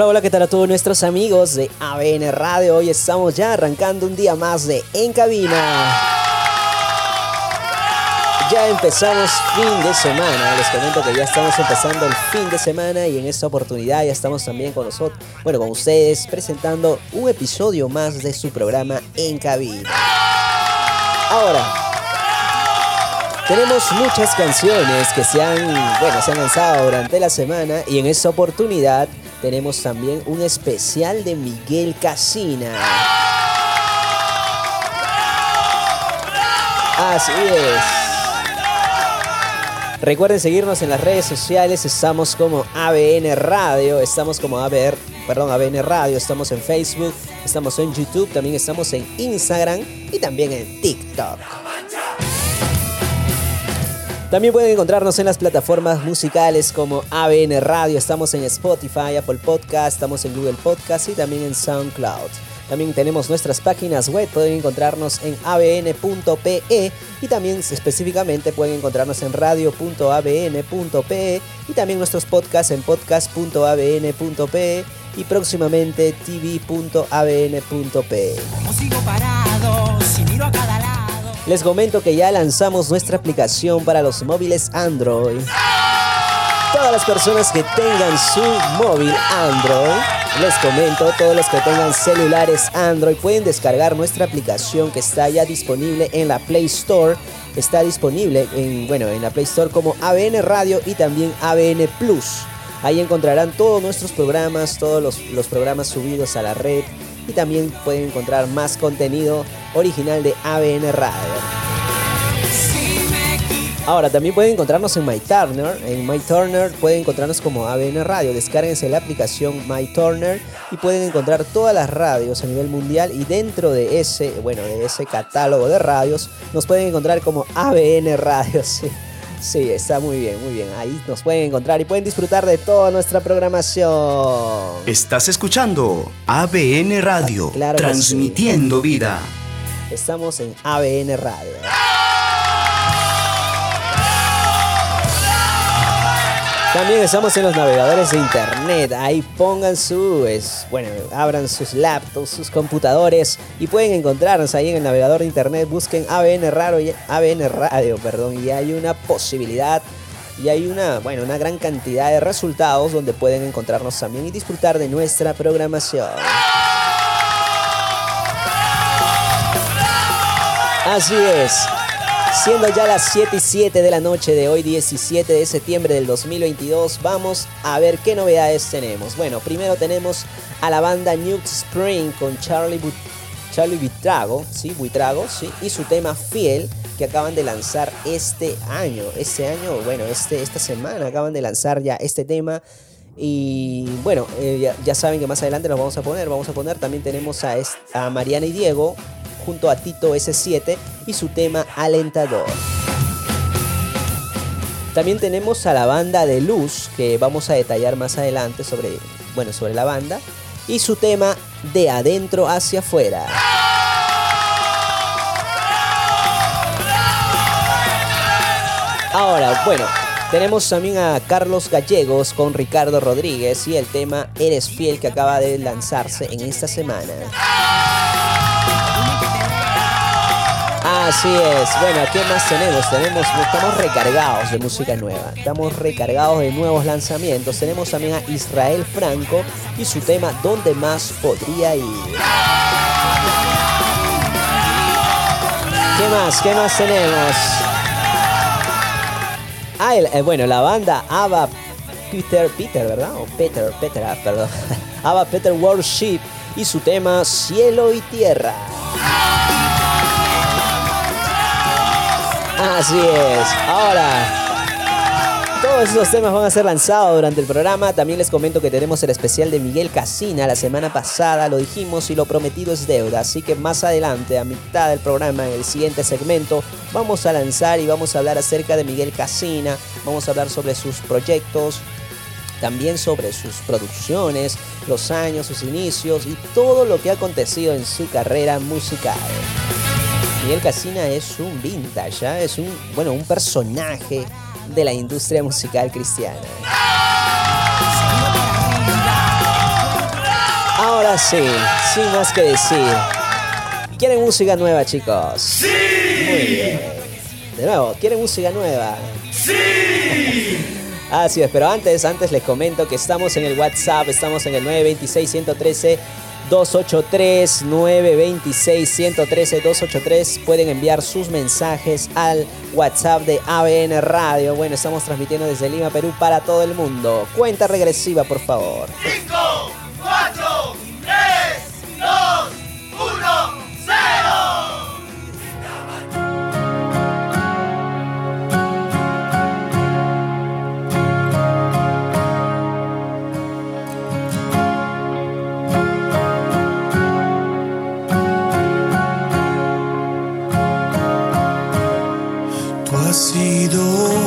Hola, hola, ¿qué tal a todos nuestros amigos de ABN Radio? Hoy estamos ya arrancando un día más de En Cabina. Ya empezamos fin de semana. Les comento que ya estamos empezando el fin de semana y en esta oportunidad ya estamos también con nosotros, bueno, con ustedes presentando un episodio más de su programa En Cabina. Ahora, tenemos muchas canciones que se han, bueno, se han lanzado durante la semana y en esta oportunidad tenemos también un especial de Miguel Casina. Así es. Recuerden seguirnos en las redes sociales, estamos como ABN Radio, estamos como ABR, perdón, ABN Radio, estamos en Facebook, estamos en YouTube, también estamos en Instagram y también en TikTok. También pueden encontrarnos en las plataformas musicales como ABN Radio, estamos en Spotify, Apple Podcast, estamos en Google Podcast y también en SoundCloud. También tenemos nuestras páginas web, pueden encontrarnos en abn.pe y también específicamente pueden encontrarnos en radio.abn.pe y también nuestros podcasts en podcast.abn.pe y próximamente tv.abn.pe. Les comento que ya lanzamos nuestra aplicación para los móviles Android. Todas las personas que tengan su móvil Android, les comento, todos los que tengan celulares Android pueden descargar nuestra aplicación que está ya disponible en la Play Store. Está disponible en, bueno, en la Play Store como ABN Radio y también ABN Plus. Ahí encontrarán todos nuestros programas, todos los, los programas subidos a la red y también pueden encontrar más contenido original de ABN Radio. Ahora, también pueden encontrarnos en MyTurner. En MyTurner pueden encontrarnos como ABN Radio. Descárguense la aplicación MyTurner y pueden encontrar todas las radios a nivel mundial. Y dentro de ese, bueno, de ese catálogo de radios, nos pueden encontrar como ABN Radio. Sí. está muy bien, muy bien. Ahí nos pueden encontrar y pueden disfrutar de toda nuestra programación. Estás escuchando ABN Radio, transmitiendo vida. Estamos en ABN Radio. También estamos en los navegadores de internet. Ahí pongan su, bueno, abran sus laptops, sus computadores y pueden encontrarnos ahí en el navegador de internet. Busquen ABN Radio, ABN Radio, perdón, y hay una posibilidad y hay una, bueno, una gran cantidad de resultados donde pueden encontrarnos también y disfrutar de nuestra programación. Así es. Siendo ya las 7 y 7 de la noche de hoy, 17 de septiembre del 2022, vamos a ver qué novedades tenemos. Bueno, primero tenemos a la banda New Spring con Charlie, Charlie Buitrago, ¿sí? Buitrago, ¿sí? Y su tema Fiel, que acaban de lanzar este año. Este año, bueno, este, esta semana acaban de lanzar ya este tema. Y bueno, eh, ya, saben que más adelante nos vamos a poner. Vamos a poner, también tenemos a, a Mariana y Diego junto a Tito S7 y su tema Alentador. También tenemos a la banda de Luz, que vamos a detallar más adelante sobre, bueno, sobre la banda, y su tema De adentro hacia afuera. Ahora, bueno, tenemos también a Carlos Gallegos con Ricardo Rodríguez y el tema Eres fiel que acaba de lanzarse en esta semana. Así es. Bueno, ¿qué más tenemos? Tenemos, estamos recargados de música nueva. Estamos recargados de nuevos lanzamientos. Tenemos también a Israel Franco y su tema ¿Dónde más podría ir? ¿Qué más? ¿Qué más tenemos? Ah, eh, bueno, la banda Ava Peter, Peter, ¿verdad? O Peter, Peter, ah, perdón. Ava Peter Worship y su tema Cielo y Tierra. Así es. Ahora, todos esos temas van a ser lanzados durante el programa. También les comento que tenemos el especial de Miguel Casina la semana pasada. Lo dijimos y lo prometido es deuda. Así que más adelante, a mitad del programa, en el siguiente segmento, vamos a lanzar y vamos a hablar acerca de Miguel Casina. Vamos a hablar sobre sus proyectos, también sobre sus producciones, los años, sus inicios y todo lo que ha acontecido en su carrera musical. Miguel Casina es un vintage, ¿ah? es un, bueno, un personaje de la industria musical cristiana. Ahora sí, sin más que decir. ¿Quieren música nueva, chicos? ¡Sí! De nuevo, ¿quieren música nueva? ¡Sí! Así es, pero antes, antes les comento que estamos en el WhatsApp, estamos en el 926 113 283-926-113-283. Pueden enviar sus mensajes al WhatsApp de ABN Radio. Bueno, estamos transmitiendo desde Lima, Perú para todo el mundo. Cuenta regresiva, por favor. 5, 4, 3. sido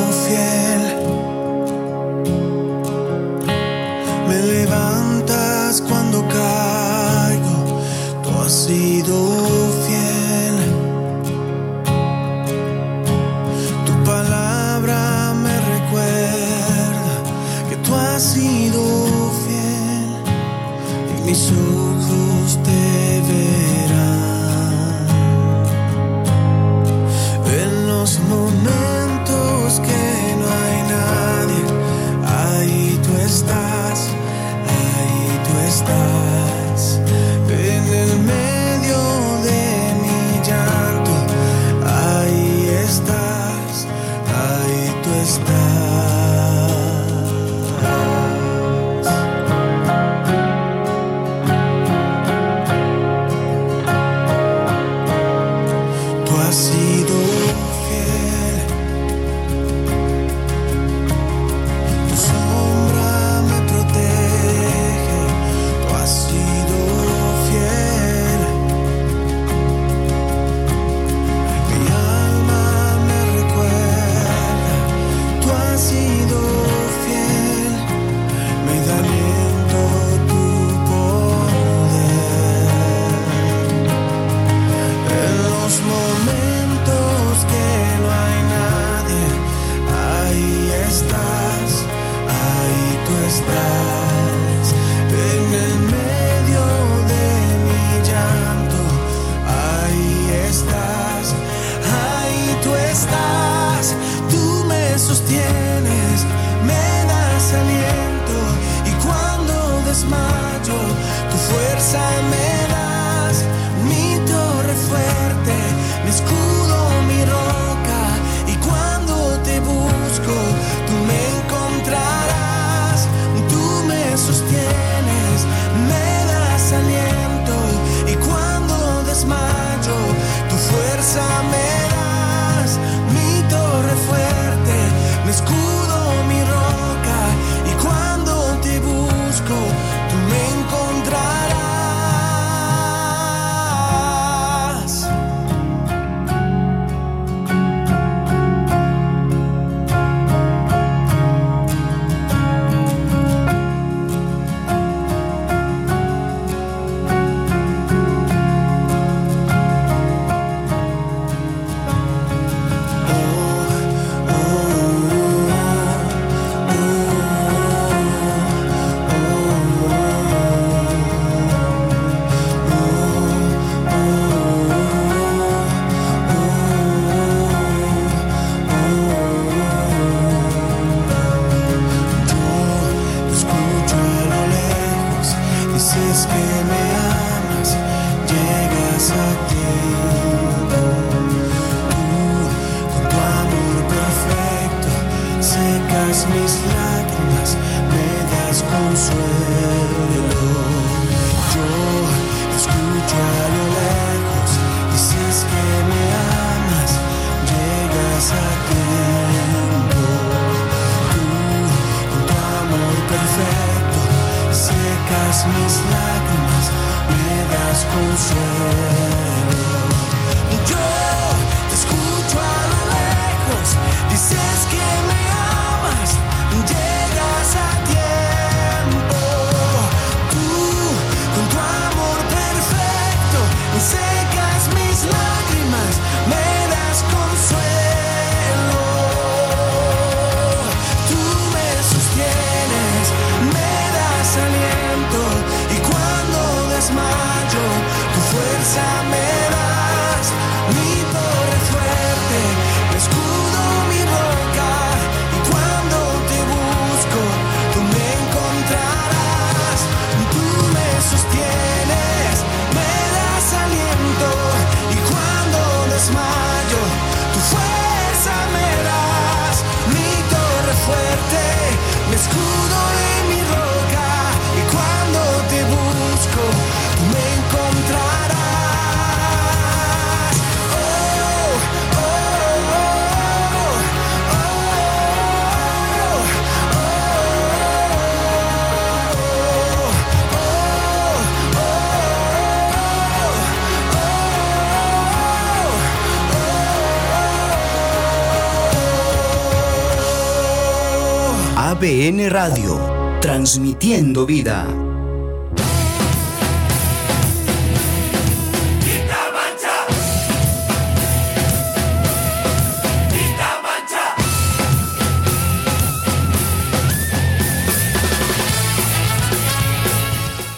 ABN Radio, transmitiendo vida.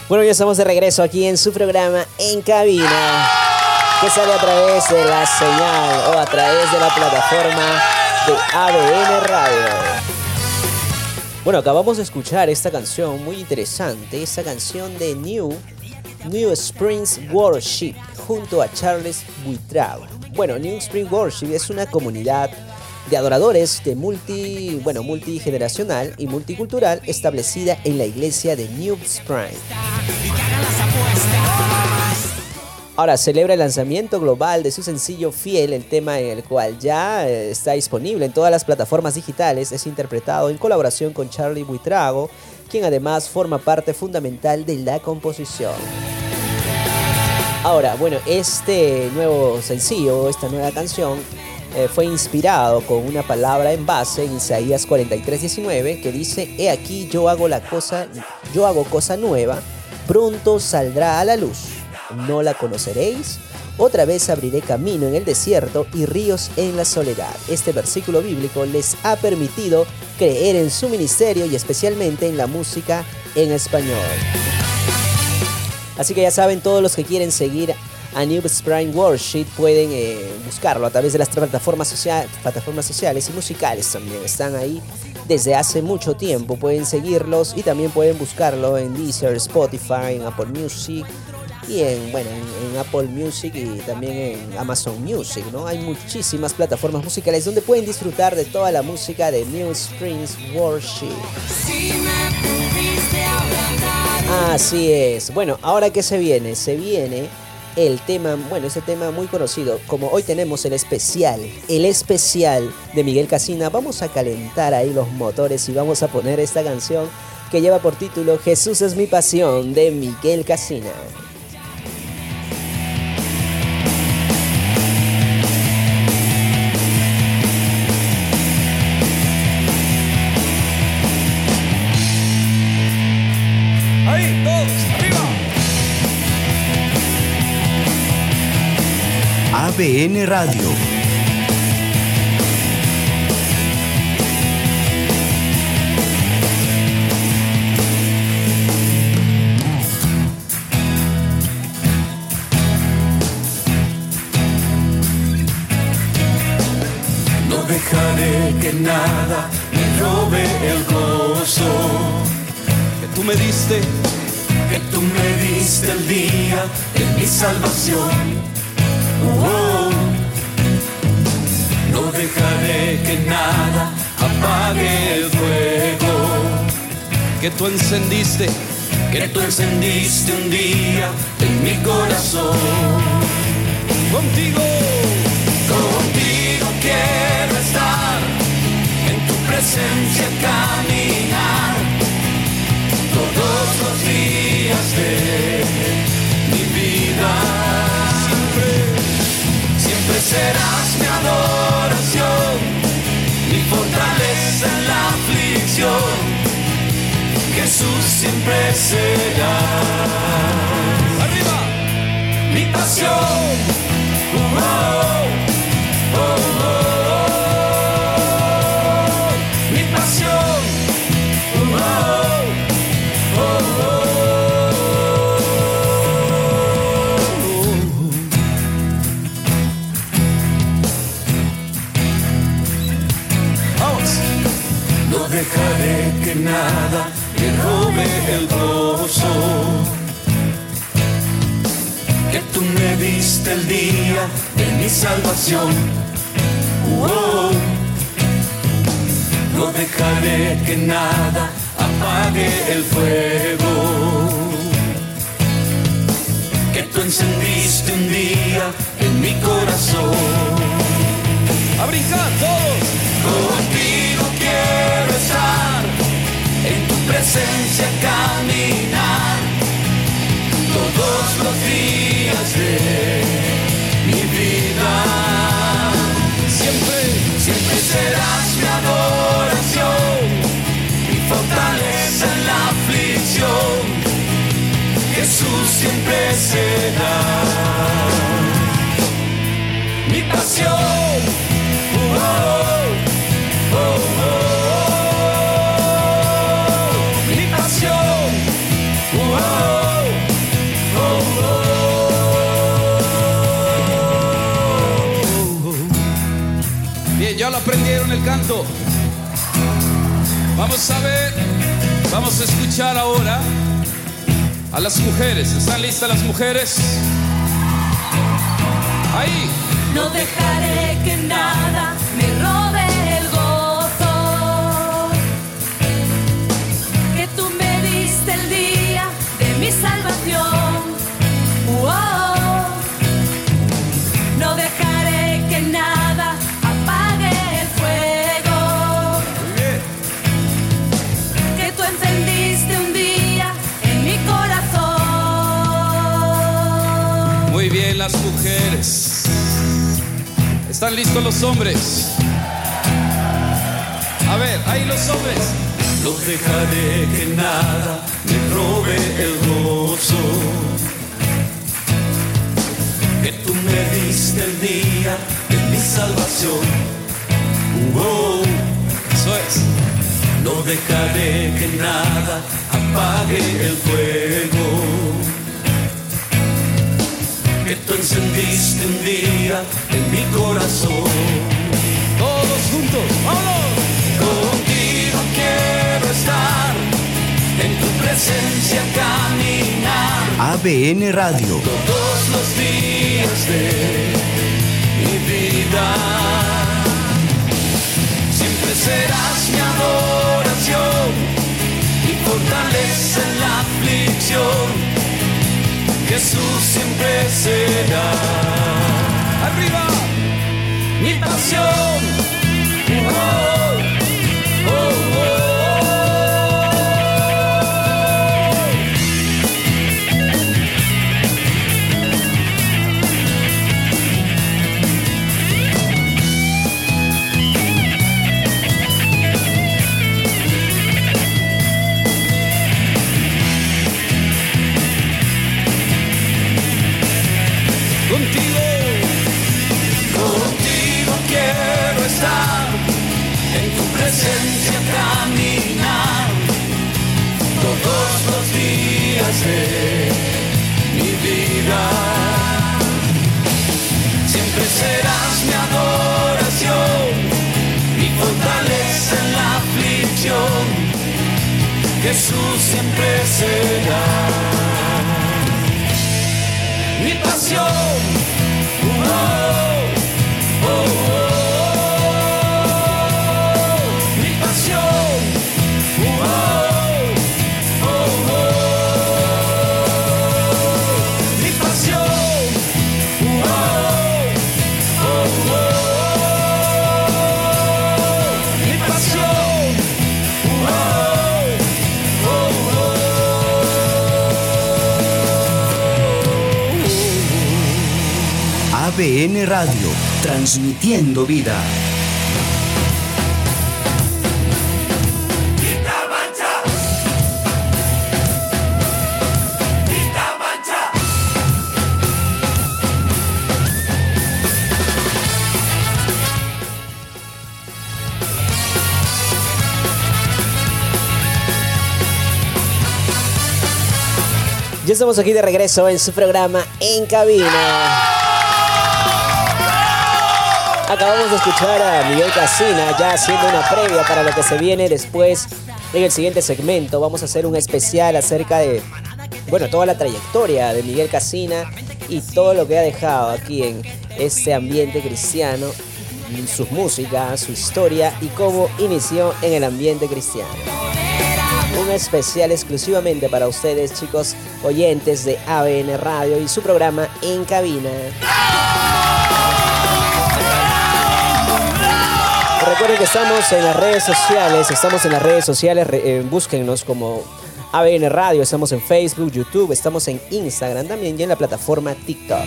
Bueno, ya estamos de regreso aquí en su programa En Cabina, que sale a través de la señal o a través de la plataforma de ABN Radio. Bueno, acabamos de escuchar esta canción muy interesante, esta canción de New, New Springs Worship, junto a Charles Buitrago. Bueno, New Spring Worship es una comunidad de adoradores de multi, bueno, multigeneracional y multicultural establecida en la iglesia de New Spring. Ahora celebra el lanzamiento global de su sencillo Fiel, el tema en el cual ya eh, está disponible en todas las plataformas digitales. Es interpretado en colaboración con Charlie Buitrago, quien además forma parte fundamental de la composición. Ahora, bueno, este nuevo sencillo, esta nueva canción, eh, fue inspirado con una palabra en base en Isaías 43:19 que dice: He aquí yo hago la cosa, yo hago cosa nueva, pronto saldrá a la luz no la conoceréis. Otra vez abriré camino en el desierto y ríos en la soledad. Este versículo bíblico les ha permitido creer en su ministerio y especialmente en la música en español. Así que ya saben, todos los que quieren seguir a New Spring Worship pueden eh, buscarlo a través de las plataformas, plataformas sociales y musicales también. Están ahí desde hace mucho tiempo. Pueden seguirlos y también pueden buscarlo en Deezer, Spotify, en Apple Music, y en, bueno, en, Apple Music y también en Amazon Music, ¿no? Hay muchísimas plataformas musicales donde pueden disfrutar de toda la música de New Springs Worship. Así es. Bueno, ahora que se viene, se viene el tema, bueno, ese tema muy conocido. Como hoy tenemos el especial, el especial de Miguel Casina, vamos a calentar ahí los motores y vamos a poner esta canción que lleva por título Jesús es mi pasión de Miguel Casina. ABN Radio. No dejaré que nada me robe el gozo que tú me diste, que tú me diste el día de mi salvación dejaré que nada apague el fuego. Que tú encendiste, que tú encendiste un día en mi corazón. Contigo, contigo quiero estar, en tu presencia caminar. Todos los días de mi vida. Serás mi adoración, aflicción. Jesús siempre será. Arriba, mi pasión. Nada me robe el gozo. Que tú me diste el día de mi salvación. Oh, no dejaré que nada apague el fuego que tú encendiste un día en mi corazón. A todos. Presencia caminar todos los días de mi vida. Siempre, siempre serás mi adoración, mi fortaleza en la aflicción. Jesús siempre será mi pasión. El canto. Vamos a ver, vamos a escuchar ahora a las mujeres. ¿Están listas las mujeres? Ahí. No dejaré que nada las mujeres. ¿Están listos los hombres? A ver, ahí los hombres. No dejaré que nada me robe el gozo. Que tú me diste el día de mi salvación. Oh, eso es. No dejaré que nada apague el fuego que tú encendiste un día en mi corazón. Todos juntos, vamos. Contigo quiero estar, en tu presencia caminar ABN Radio. todos los días de mi vida. Siempre serás mi adoración, mi fortaleza en la aflicción. Jesús siempre será. Arriba, mi pasión. Jesús siempre será mi pasión. ABN Radio. Transmitiendo vida. Ya estamos aquí de regreso en su programa En Cabina. Acabamos de escuchar a Miguel Casina ya haciendo una previa para lo que se viene después. En el siguiente segmento vamos a hacer un especial acerca de, bueno, toda la trayectoria de Miguel Casina y todo lo que ha dejado aquí en este ambiente cristiano, sus músicas, su historia y cómo inició en el ambiente cristiano. Un especial exclusivamente para ustedes, chicos oyentes de ABN Radio y su programa En Cabina. Que estamos en las redes sociales, estamos en las redes sociales, eh, búsquennos como ABN Radio, estamos en Facebook, YouTube, estamos en Instagram también y en la plataforma TikTok.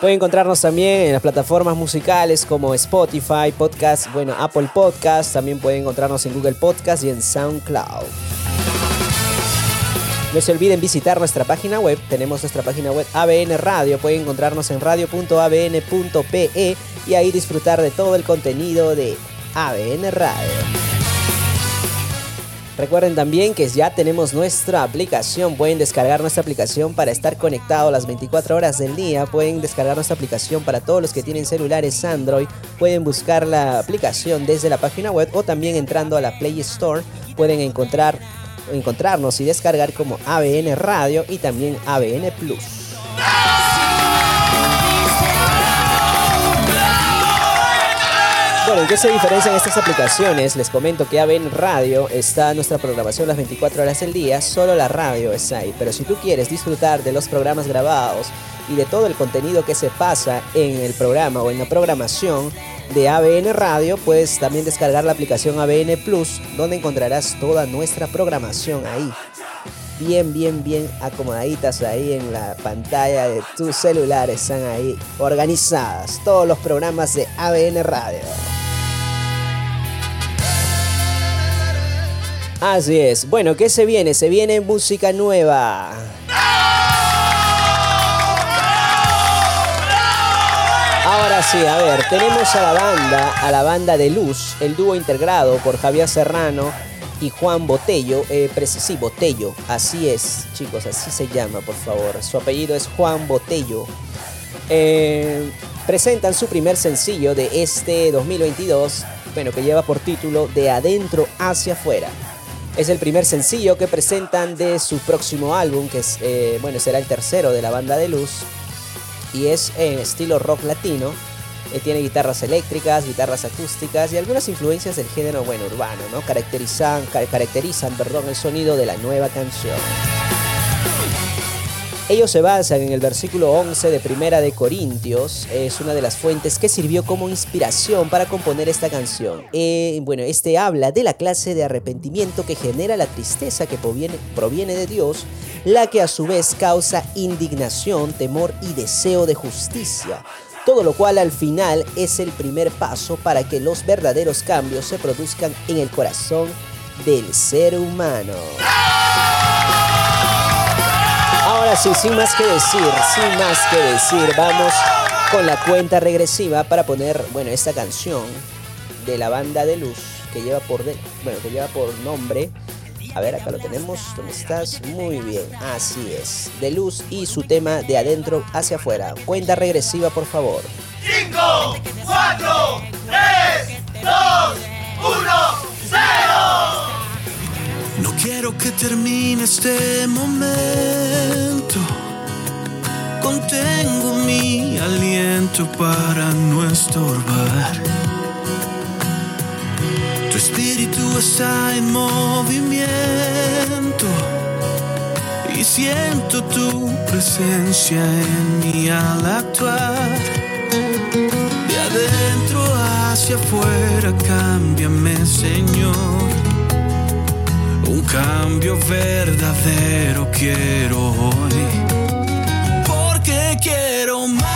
Pueden encontrarnos también en las plataformas musicales como Spotify, Podcast, bueno, Apple Podcast, también pueden encontrarnos en Google Podcast y en SoundCloud. No se olviden visitar nuestra página web, tenemos nuestra página web ABN Radio, pueden encontrarnos en radio.abn.pe y ahí disfrutar de todo el contenido de ABN Radio. Recuerden también que ya tenemos nuestra aplicación. Pueden descargar nuestra aplicación para estar conectados las 24 horas del día. Pueden descargar nuestra aplicación para todos los que tienen celulares Android. Pueden buscar la aplicación desde la página web o también entrando a la Play Store. Pueden encontrar, encontrarnos y descargar como ABN Radio y también ABN Plus. Bueno, ¿en qué se diferencian estas aplicaciones? Les comento que ABN Radio está nuestra programación las 24 horas del día, solo la radio es ahí. Pero si tú quieres disfrutar de los programas grabados y de todo el contenido que se pasa en el programa o en la programación de ABN Radio, puedes también descargar la aplicación ABN Plus, donde encontrarás toda nuestra programación ahí. Bien, bien, bien acomodaditas ahí en la pantalla de tu celular. Están ahí organizadas todos los programas de ABN Radio. Así es. Bueno, ¿qué se viene? Se viene música nueva. Ahora sí, a ver, tenemos a la banda, a la banda de Luz, el dúo integrado por Javier Serrano y Juan Botello. Eh, sí, Botello, así es, chicos, así se llama, por favor. Su apellido es Juan Botello. Eh, presentan su primer sencillo de este 2022, bueno, que lleva por título De Adentro hacia afuera. Es el primer sencillo que presentan de su próximo álbum, que es, eh, bueno, será el tercero de la banda de luz. Y es en estilo rock latino. Eh, tiene guitarras eléctricas, guitarras acústicas y algunas influencias del género bueno, urbano, ¿no? Caracterizan, caracterizan perdón, el sonido de la nueva canción. Ellos se basan en el versículo 11 de Primera de Corintios, es una de las fuentes que sirvió como inspiración para componer esta canción. Eh, bueno, este habla de la clase de arrepentimiento que genera la tristeza que proviene, proviene de Dios, la que a su vez causa indignación, temor y deseo de justicia. Todo lo cual al final es el primer paso para que los verdaderos cambios se produzcan en el corazón del ser humano. Ahora sí, sin más que decir, sin más que decir, vamos con la cuenta regresiva para poner, bueno, esta canción de la banda de luz que lleva por, bueno, que lleva por nombre. A ver, acá lo tenemos. ¿Dónde estás? Muy bien, así es. De luz y su tema de adentro hacia afuera. Cuenta regresiva, por favor. 5, 4, 3, 2, 1, 0. No quiero que termine este momento. Contengo mi aliento para no estorbar. Tu espíritu está en movimiento y siento tu presencia en mí al actuar. De adentro hacia afuera, cámbiame, Señor. Un cambio verdadero quiero hoy. Porque quiero más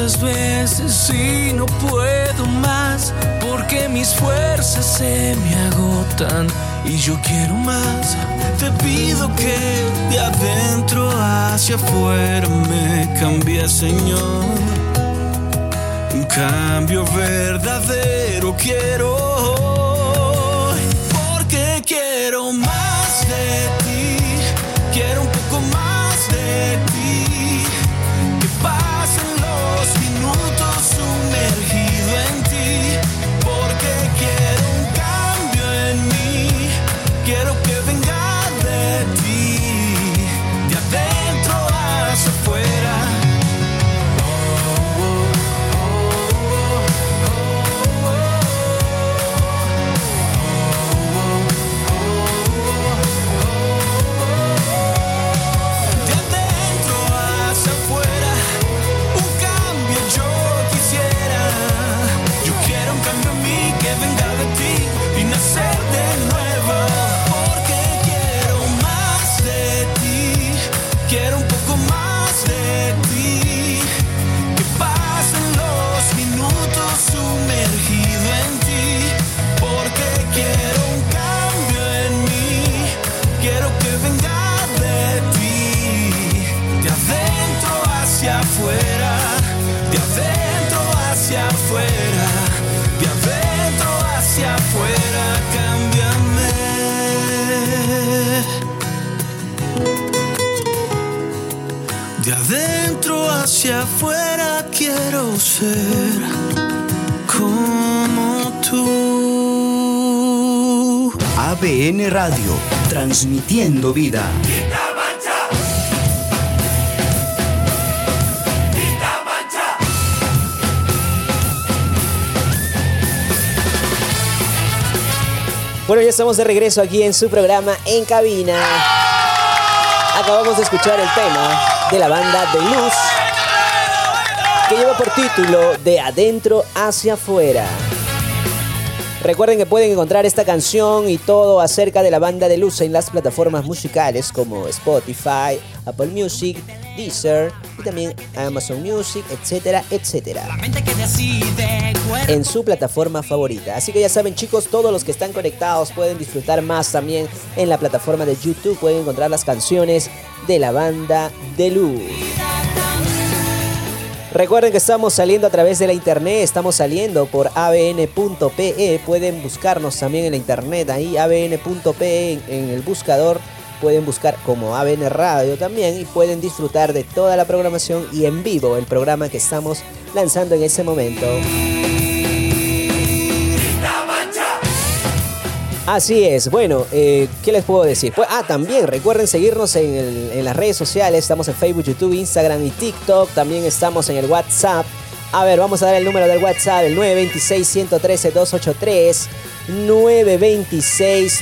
tantas veces y no puedo más porque mis fuerzas se me agotan y yo quiero más. Te pido que de adentro hacia afuera me cambie, Señor. Un cambio verdadero quiero. Porque quiero más como tú. ABN Radio, transmitiendo vida. Bueno, ya estamos de regreso aquí en su programa En Cabina. Acabamos de escuchar el tema de la banda de Luz que lleva por título De Adentro hacia Afuera. Recuerden que pueden encontrar esta canción y todo acerca de la banda de Luz en las plataformas musicales como Spotify, Apple Music, Deezer y también Amazon Music, etcétera, etcétera en su plataforma favorita. Así que ya saben chicos, todos los que están conectados pueden disfrutar más también en la plataforma de YouTube, pueden encontrar las canciones de la banda de luz. Recuerden que estamos saliendo a través de la internet, estamos saliendo por abn.pe, pueden buscarnos también en la internet, ahí abn.pe en, el buscador, pueden buscar como ABN Radio también y pueden disfrutar de toda la programación y en vivo el programa que estamos lanzando en ese momento. Así es, bueno, eh, ¿qué les puedo decir? Pues, ah, también recuerden seguirnos en, las redes sociales, estamos en Facebook, YouTube, Instagram y TikTok, también estamos en el WhatsApp. A ver, vamos a dar el número del WhatsApp, el 926-113-283, 926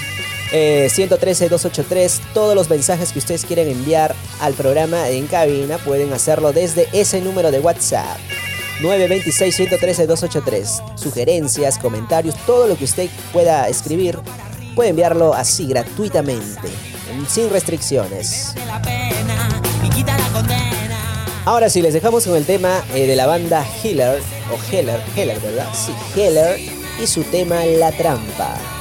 eh, 113-283, todos los mensajes que ustedes quieren enviar al programa en cabina pueden hacerlo desde ese número de WhatsApp. 926-113-283. Sugerencias, comentarios, todo lo que usted pueda escribir, puede enviarlo así gratuitamente, sin restricciones. Ahora sí, les dejamos con el tema eh, de la banda Healer, o Heller, Heller, ¿verdad? Sí, Heller, y su tema La Trampa.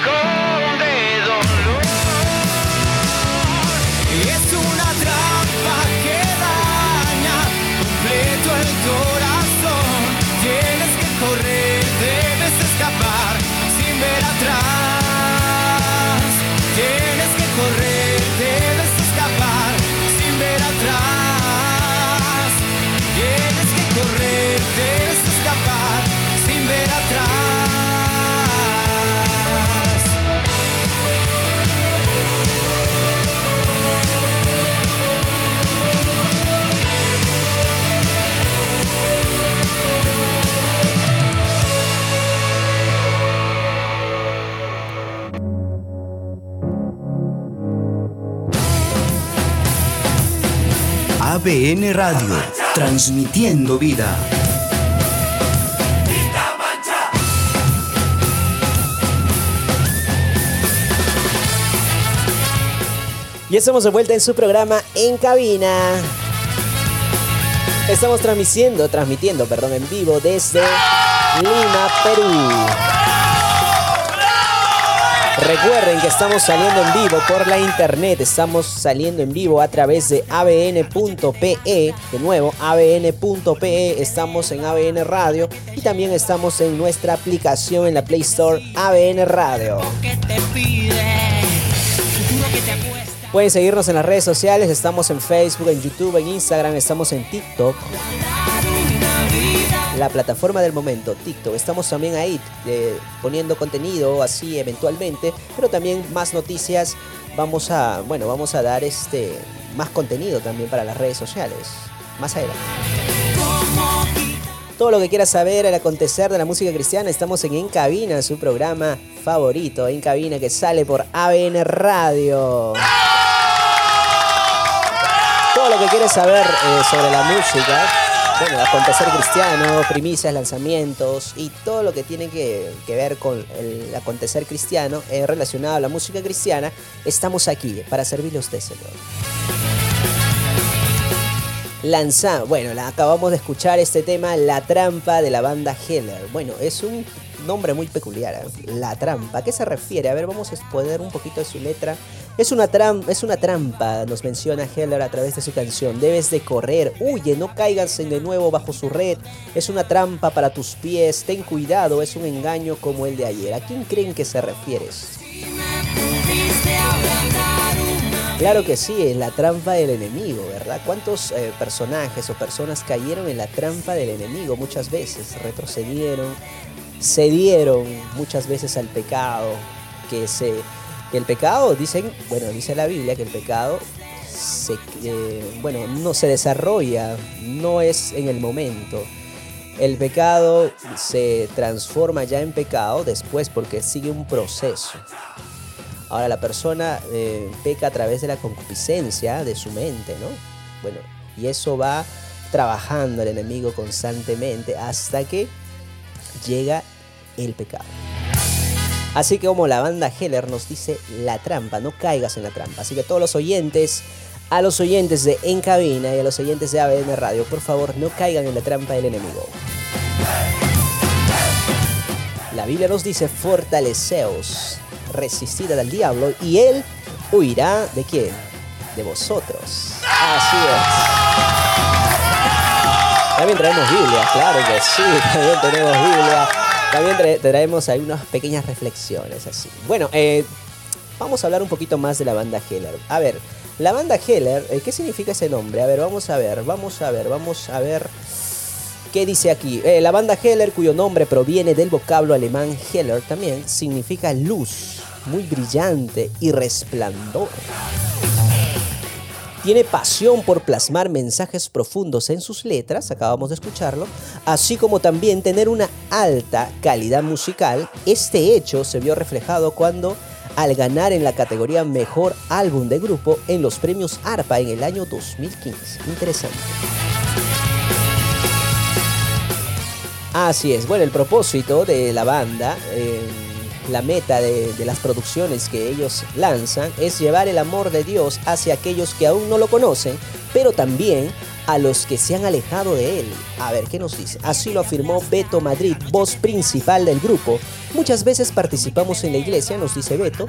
Mentira que ABN Radio. Transmitiendo vida. Y estamos de vuelta en su programa En Cabina. Estamos transmitiendo, transmitiendo, perdón, en vivo desde Lima, Perú. Recuerden que estamos saliendo en vivo por la internet, estamos saliendo en vivo a través de abn.pe, de nuevo abn.pe, estamos en ABN Radio. Y también estamos en nuestra aplicación en la Play Store ABN Radio. Pueden seguirnos en las redes sociales, estamos en Facebook, en YouTube, en Instagram, estamos en TikTok. La plataforma del momento, TikTok. Estamos también ahí eh, poniendo contenido así eventualmente, pero también más noticias. Vamos a, bueno, vamos a dar este más contenido también para las redes sociales. Más adelante. Todo lo que quieras saber al acontecer de la música cristiana, estamos en En Cabina, su programa favorito, En Cabina, que sale por ABN Radio. Todo lo que quieres saber eh, sobre la música, bueno, acontecer cristiano, primicias, lanzamientos y todo lo que tiene que, que ver con el acontecer cristiano eh, relacionado a la música cristiana, estamos aquí para servirle a usted, Señor. Lanza, bueno, la, acabamos de escuchar este tema, La Trampa de la banda Heller. Bueno, es un nombre muy peculiar, ¿eh? La Trampa. ¿A qué se refiere? A ver, vamos a exponer un poquito de su letra. Es una, es una trampa, nos menciona Heller a través de su canción. Debes de correr, huye, no caigas de nuevo bajo su red. Es una trampa para tus pies, ten cuidado, es un engaño como el de ayer. ¿A quién creen que se refieres? Claro que sí, es la trampa del enemigo, ¿verdad? ¿Cuántos eh, personajes o personas cayeron en la trampa del enemigo muchas veces? Retrocedieron, cedieron muchas veces al pecado, que, se, que el pecado, dicen, bueno, dice la Biblia que el pecado se, eh, bueno, no se desarrolla, no es en el momento. El pecado se transforma ya en pecado después porque sigue un proceso. Ahora la persona eh, peca a través de la concupiscencia de su mente, ¿no? Bueno, y eso va trabajando el enemigo constantemente hasta que llega el pecado. Así que como la banda Heller nos dice, la trampa, no caigas en la trampa. Así que todos los oyentes, a los oyentes de En Cabina y a los oyentes de ABN Radio, por favor, no caigan en la trampa del enemigo. La Biblia nos dice, fortaleceos, resistid al diablo y él huirá de quién? De vosotros. Así es. También traemos Biblia, claro que sí, también tenemos Biblia. También traemos ahí unas pequeñas reflexiones así. Bueno, eh, vamos a hablar un poquito más de la banda Heller. A ver, la banda Heller, eh, ¿qué significa ese nombre? A ver, vamos a ver, vamos a ver, vamos a ver. ¿Qué dice aquí? Eh, la banda Heller, cuyo nombre proviene del vocablo alemán Heller, también significa luz, muy brillante y resplandor. Tiene pasión por plasmar mensajes profundos en sus letras, acabamos de escucharlo, así como también tener una alta calidad musical. Este hecho se vio reflejado cuando al ganar en la categoría Mejor Álbum de Grupo en los premios ARPA en el año 2015. Interesante. Así es, bueno, el propósito de la banda... Eh, la meta de, las producciones que ellos lanzan es llevar el amor de Dios hacia aquellos que aún no lo conocen, pero también a los que se han alejado de él. A ver, ¿qué nos dice? Así lo afirmó Beto Madrid, voz principal del grupo. Muchas veces participamos en la iglesia, nos dice Beto,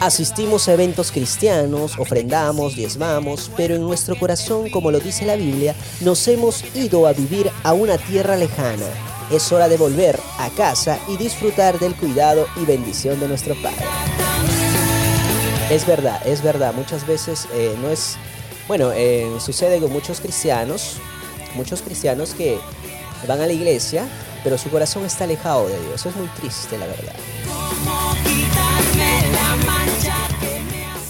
asistimos a eventos cristianos, ofrendamos, diezmamos, pero en nuestro corazón, como lo dice la Biblia, nos hemos ido a vivir a una tierra lejana es hora de volver a casa y disfrutar del cuidado y bendición de nuestro Padre. Es verdad, es verdad, muchas veces eh, no es, bueno, eh, sucede con muchos cristianos, muchos cristianos que van a la iglesia, pero su corazón está alejado de Dios. Es muy triste, la verdad.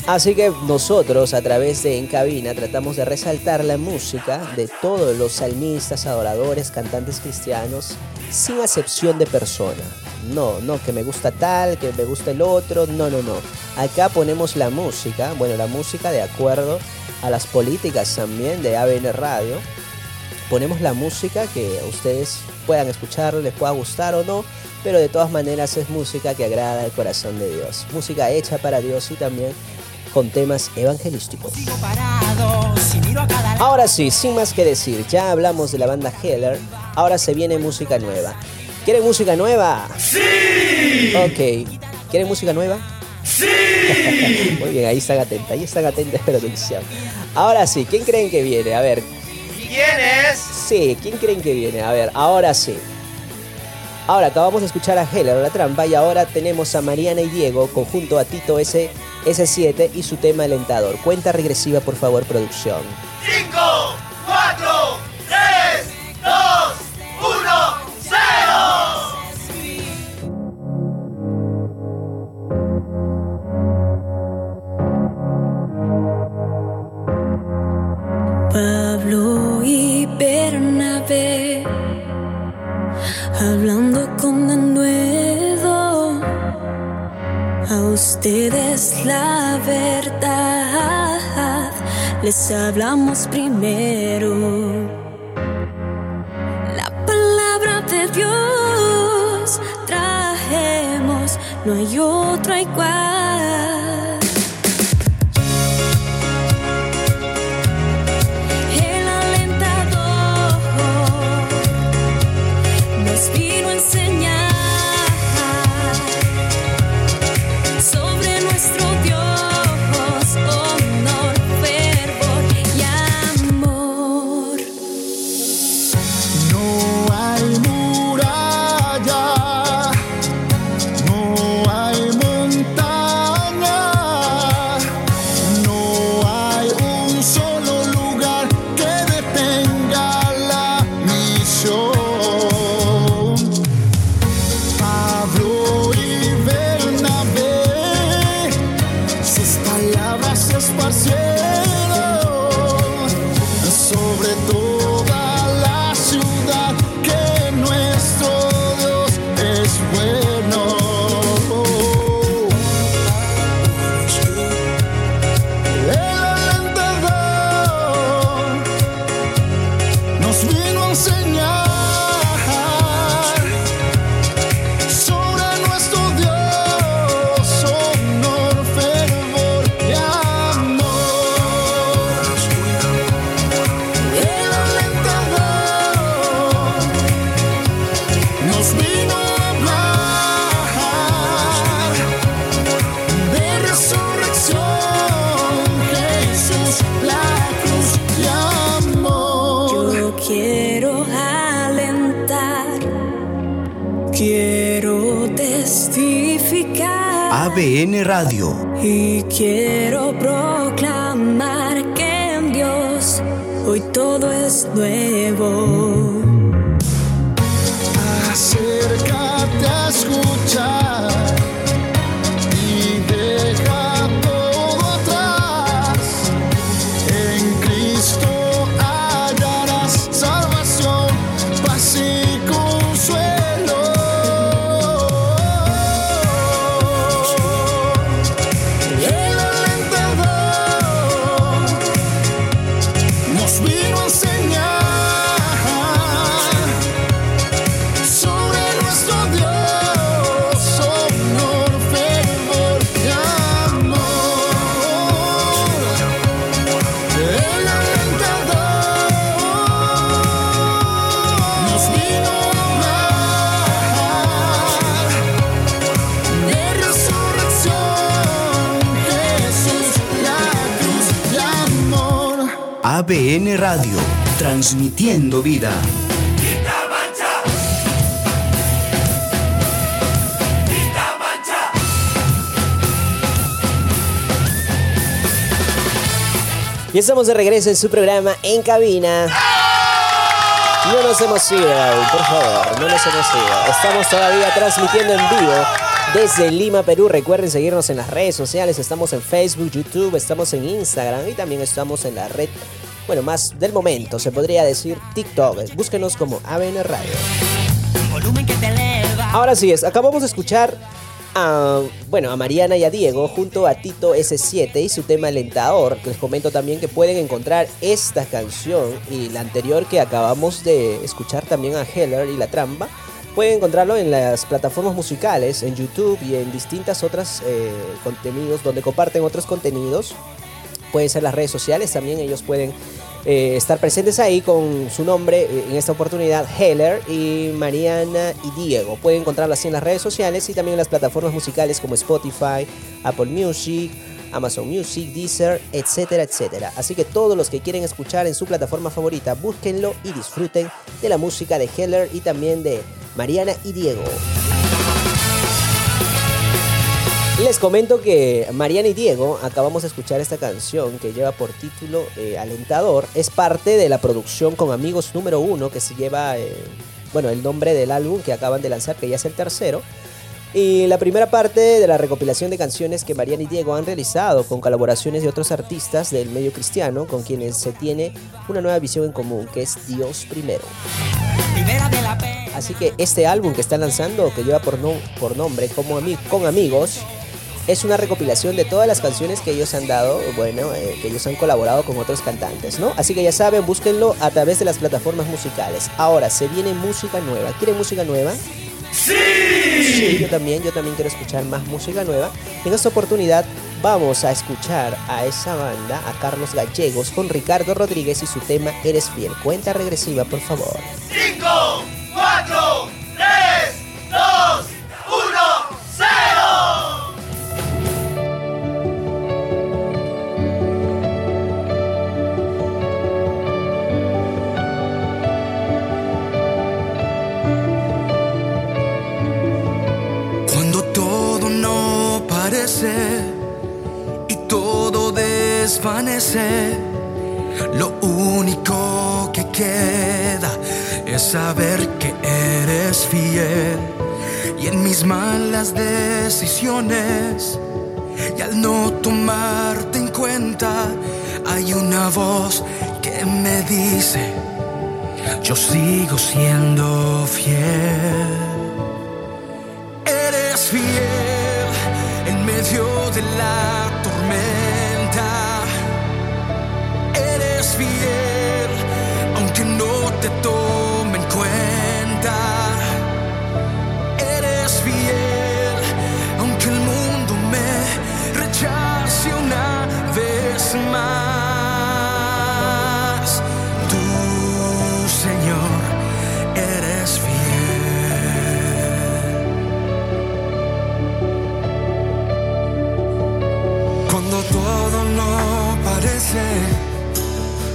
Así que nosotros a través de En Cabina tratamos de resaltar la música de todos los salmistas, adoradores, cantantes cristianos, sin acepción de persona. No, no, que me gusta tal, que me gusta el otro, no, no, no. Acá ponemos la música, bueno, la música de acuerdo a las políticas también de ABN Radio. Ponemos la música que ustedes puedan escuchar, les pueda gustar o no, pero de todas maneras es música que agrada al corazón de Dios. Música hecha para Dios y también con temas evangelísticos. Ahora sí, sin más que decir, ya hablamos de la banda Heller, ahora se viene música nueva. ¿Quieren música nueva? ¡Sí! Ok. ¿Quieren música nueva? ¡Sí! Muy bien, ahí están atentos, ahí están atentos, producción. Ahora sí, ¿quién creen que viene? A ver. ¿Quién es? Sí, ¿quién creen que viene? A ver, ahora sí. Ahora acabamos de escuchar a Heller, la trampa, y ahora tenemos a Mariana y Diego conjunto a Tito S, S7 y su tema alentador. Cuenta regresiva, por favor, producción. 5, ustedes la verdad. Les hablamos primero. La palabra de Dios trajemos no hay otro igual Y quiero proclamar que en Dios hoy todo es nuevo. ABN Radio. Transmitiendo vida. Y estamos de regreso en su programa En Cabina. No nos hemos ido, por favor, no nos hemos ido. Estamos todavía transmitiendo en vivo desde Lima, Perú. Recuerden seguirnos en las redes sociales. Estamos en Facebook, YouTube, estamos en Instagram y también estamos en la red, bueno, más del momento, se podría decir TikTok. Búsquenos como ABN Radio. Ahora sí es, acabamos de escuchar a, bueno, a Mariana y a Diego junto a Tito S7 y su tema Alentador. Les comento también que pueden encontrar esta canción y la anterior que acabamos de escuchar también a Heller y La Trampa. Pueden encontrarlo en las plataformas musicales, en YouTube y en distintas otras eh, contenidos donde comparten otros contenidos. Pueden ser las redes sociales, también ellos pueden eh, estar presentes ahí con su nombre, eh, en esta oportunidad Heller y Mariana y Diego. Pueden encontrarlo así en las redes sociales y también en las plataformas musicales como Spotify, Apple Music, Amazon Music, Deezer, etcétera, etcétera. Así que todos los que quieren escuchar en su plataforma favorita, búsquenlo y disfruten de la música de Heller y también de Mariana y Diego. Les comento que Mariana y Diego acabamos de escuchar esta canción que lleva por título eh, Alentador. Es parte de la producción con amigos número uno que se lleva, eh, bueno, el nombre del álbum que acaban de lanzar, que ya es el tercero. Y la primera parte de la recopilación de canciones que Mariana y Diego han realizado con colaboraciones de otros artistas del medio cristiano con quienes se tiene una nueva visión en común, que es Dios primero. Así que este álbum que están lanzando, que lleva por, no- por nombre como ami- Con Amigos, es una recopilación de todas las canciones que ellos han dado, bueno, eh, que ellos han colaborado con otros cantantes, ¿no? Así que ya saben, búsquenlo a través de las plataformas musicales. Ahora, se viene música nueva. ¿Quieren música nueva? Sí, yo también, yo también quiero escuchar más música nueva. En esta oportunidad vamos a escuchar a esa banda, a Carlos Gallegos, con Ricardo Rodríguez y su tema Eres Fiel. Cuenta regresiva, por favor. 5, y todo desvanece, lo único que queda es saber que eres fiel. Y en mis malas decisiones, y al no tomarte en cuenta, hay una voz que me dice, yo sigo siendo fiel. Eres fiel medio de la tormenta. Eres fiel aunque no te tome en cuenta. Eres fiel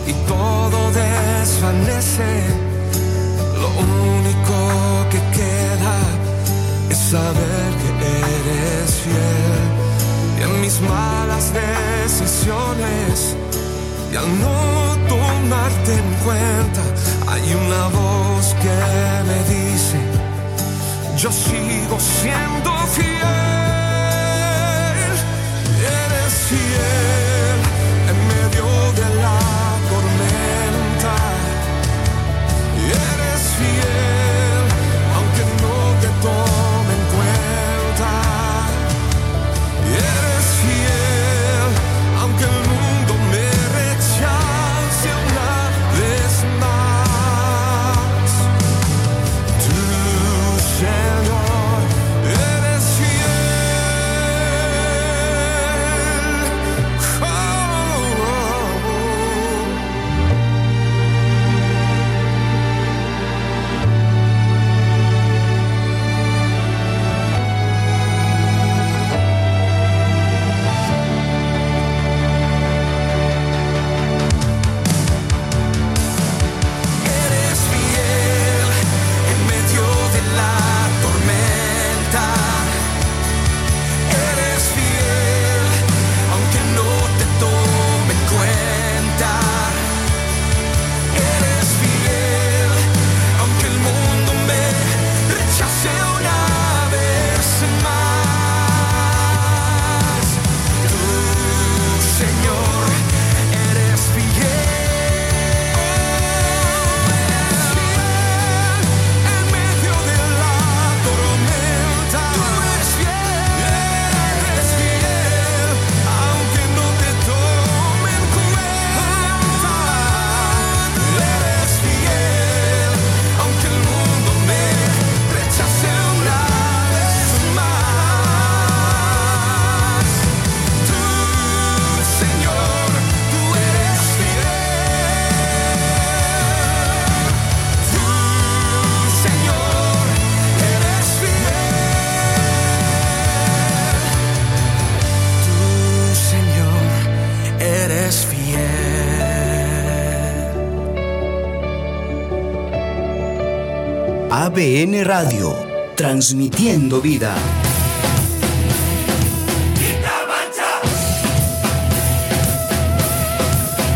y todo desvanece, lo único que queda es saber que eres fiel. Y en mis malas decisiones y al no tomarte en cuenta hay una voz que me dice yo sigo siendo fiel eres fiel ABN Radio, transmitiendo vida. Quita mancha.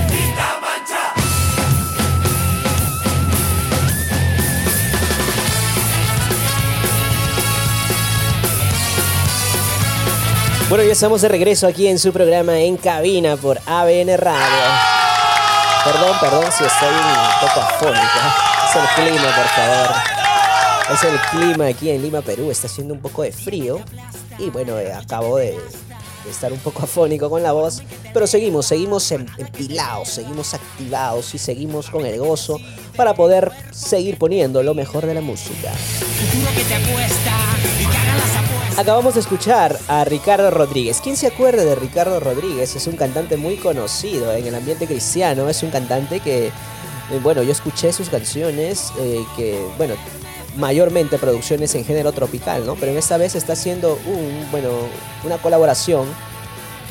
Quita mancha. Bueno, ya estamos de regreso aquí en su programa En Cabina por ABN Radio. Perdón, perdón si estoy un poco afónica. Es el clima, por favor. Es el clima aquí en Lima, Perú. Está haciendo un poco de frío. Y bueno, eh, acabo de, estar un poco afónico con la voz. Pero seguimos, seguimos empilados, seguimos activados y seguimos con el gozo para poder seguir poniendo lo mejor de la música. Acabamos de escuchar a Ricardo Rodríguez. ¿Quién se acuerda de Ricardo Rodríguez? Es un cantante muy conocido en el ambiente cristiano. Es un cantante que, eh, bueno, yo escuché sus canciones, eh, que, bueno, mayormente producciones en género tropical, ¿no? Pero en esta vez está haciendo un, bueno, una colaboración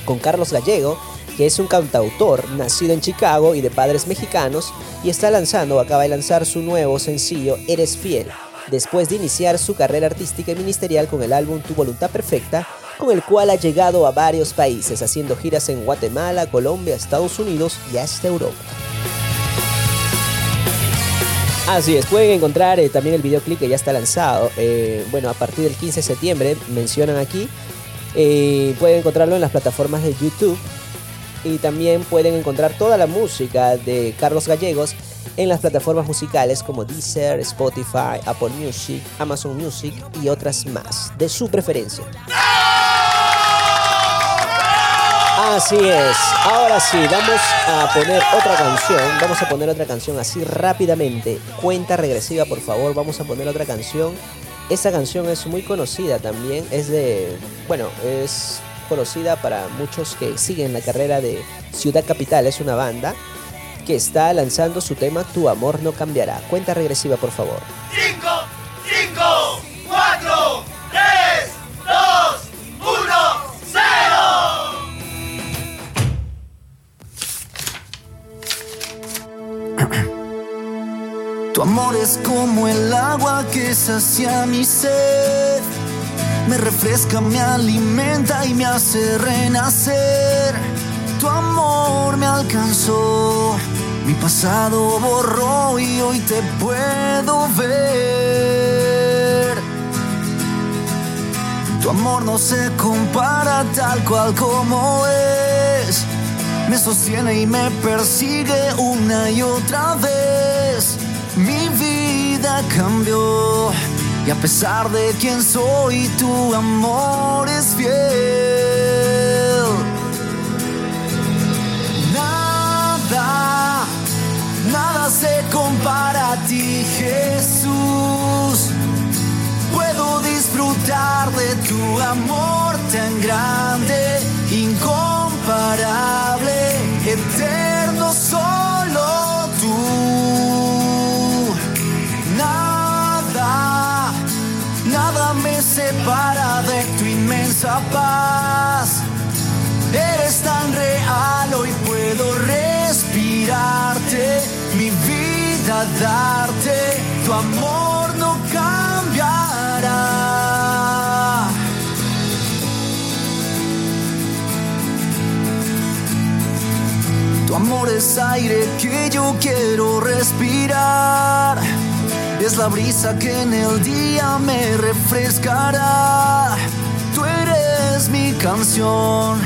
con Carlos Gallego, que es un cantautor nacido en Chicago y de padres mexicanos, y está lanzando, acaba de lanzar su nuevo sencillo Eres Fiel, después de iniciar su carrera artística y ministerial con el álbum Tu Voluntad Perfecta, con el cual ha llegado a varios países, haciendo giras en Guatemala, Colombia, Estados Unidos y hasta Europa. Así es, pueden encontrar eh, también el videoclip que ya está lanzado. eh, bueno, a partir del 15 de septiembre, mencionan aquí. eh, pueden encontrarlo en las plataformas de YouTube. Y también pueden encontrar toda la música de Carlos Gallegos en las plataformas musicales como Deezer, Spotify, Apple Music, Amazon Music y otras más, de su preferencia. Así es. Ahora sí, vamos a poner otra canción. Vamos a poner otra canción así rápidamente. Cuenta regresiva, por favor. Vamos a poner otra canción. Esta canción es muy conocida también. Es de. Bueno, es conocida para muchos que siguen la carrera de Ciudad Capital. Es una banda que está lanzando su tema Tu amor no cambiará. Cuenta regresiva, por favor. 5, 5, Tu amor es como el agua que sacia mi sed. me refresca, me alimenta y me hace renacer. Tu amor me alcanzó, mi pasado borró y hoy te puedo ver. Tu amor no se compara tal cual como es. Me sostiene y me persigue una y otra vez. Mi vida cambió y a pesar de quién soy, tu amor es fiel. Nada, nada se compara a ti, Jesús. Puedo disfrutar de tu amor tan grande, incomparable, eterno solo tú. Separa de tu inmensa paz. Eres tan real, hoy puedo respirarte, mi vida darte, tu amor no cambiará. Tu amor es aire que yo quiero respirar. Es la brisa que en el día me refrescará. Tú eres mi canción,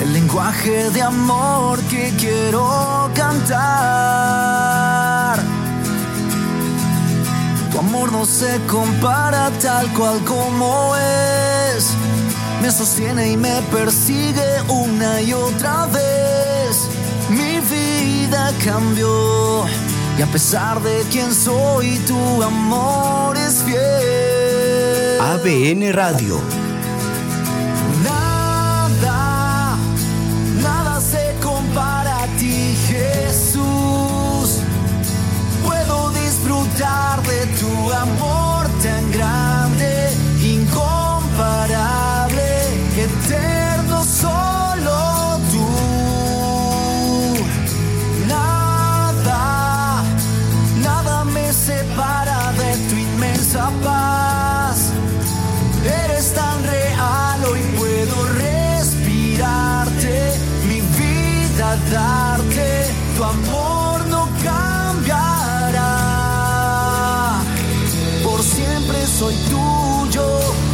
el lenguaje de amor que quiero cantar. Tu amor no se compara tal cual como es. Me sostiene y me persigue una y otra vez. Mi vida cambió y a pesar de quién soy, tu amor es fiel. ABN Radio. Nada, nada se compara a ti, Jesús. Puedo disfrutar de darte, tu amor no cambiará. Por siempre soy tuyo,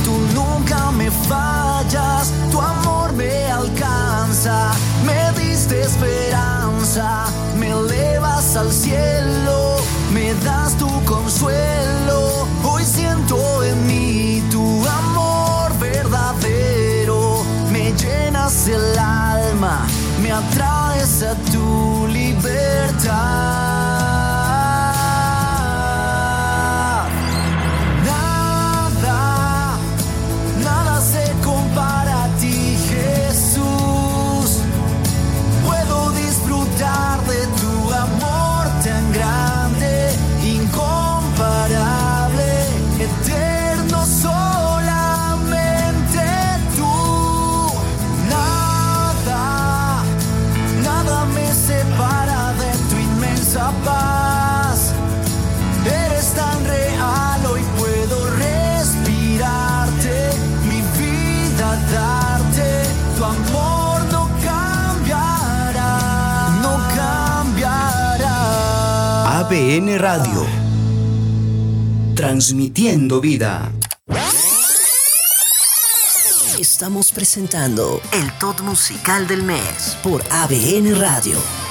tú nunca me fallas, tu amor me alcanza, me diste esperanza, me elevas al cielo, me das tu consuelo, hoy siento en mí tu amor verdadero, me llenas el alma, me atraes a Radio. Transmitiendo vida. Estamos presentando el top musical del mes por ABN Radio.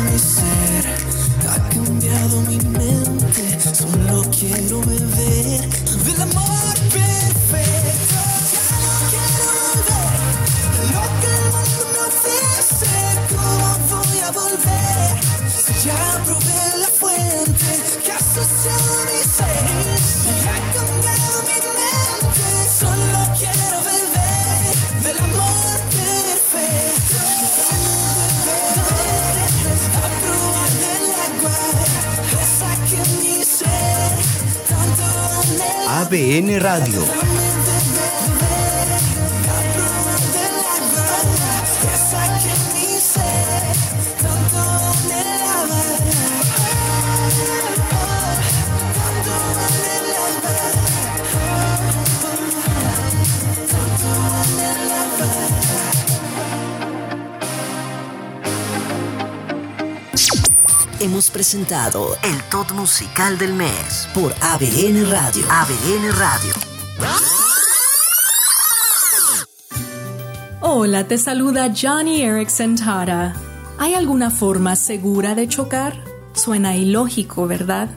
Mi ser, ha cambiado mi mente. Solo quiero beber ABN Radio. Presentado el top musical del mes por ABN Radio. ABN Radio. Hola, te saluda Johnny Erickson Tara. ¿Hay alguna forma segura de chocar? Suena ilógico, ¿verdad?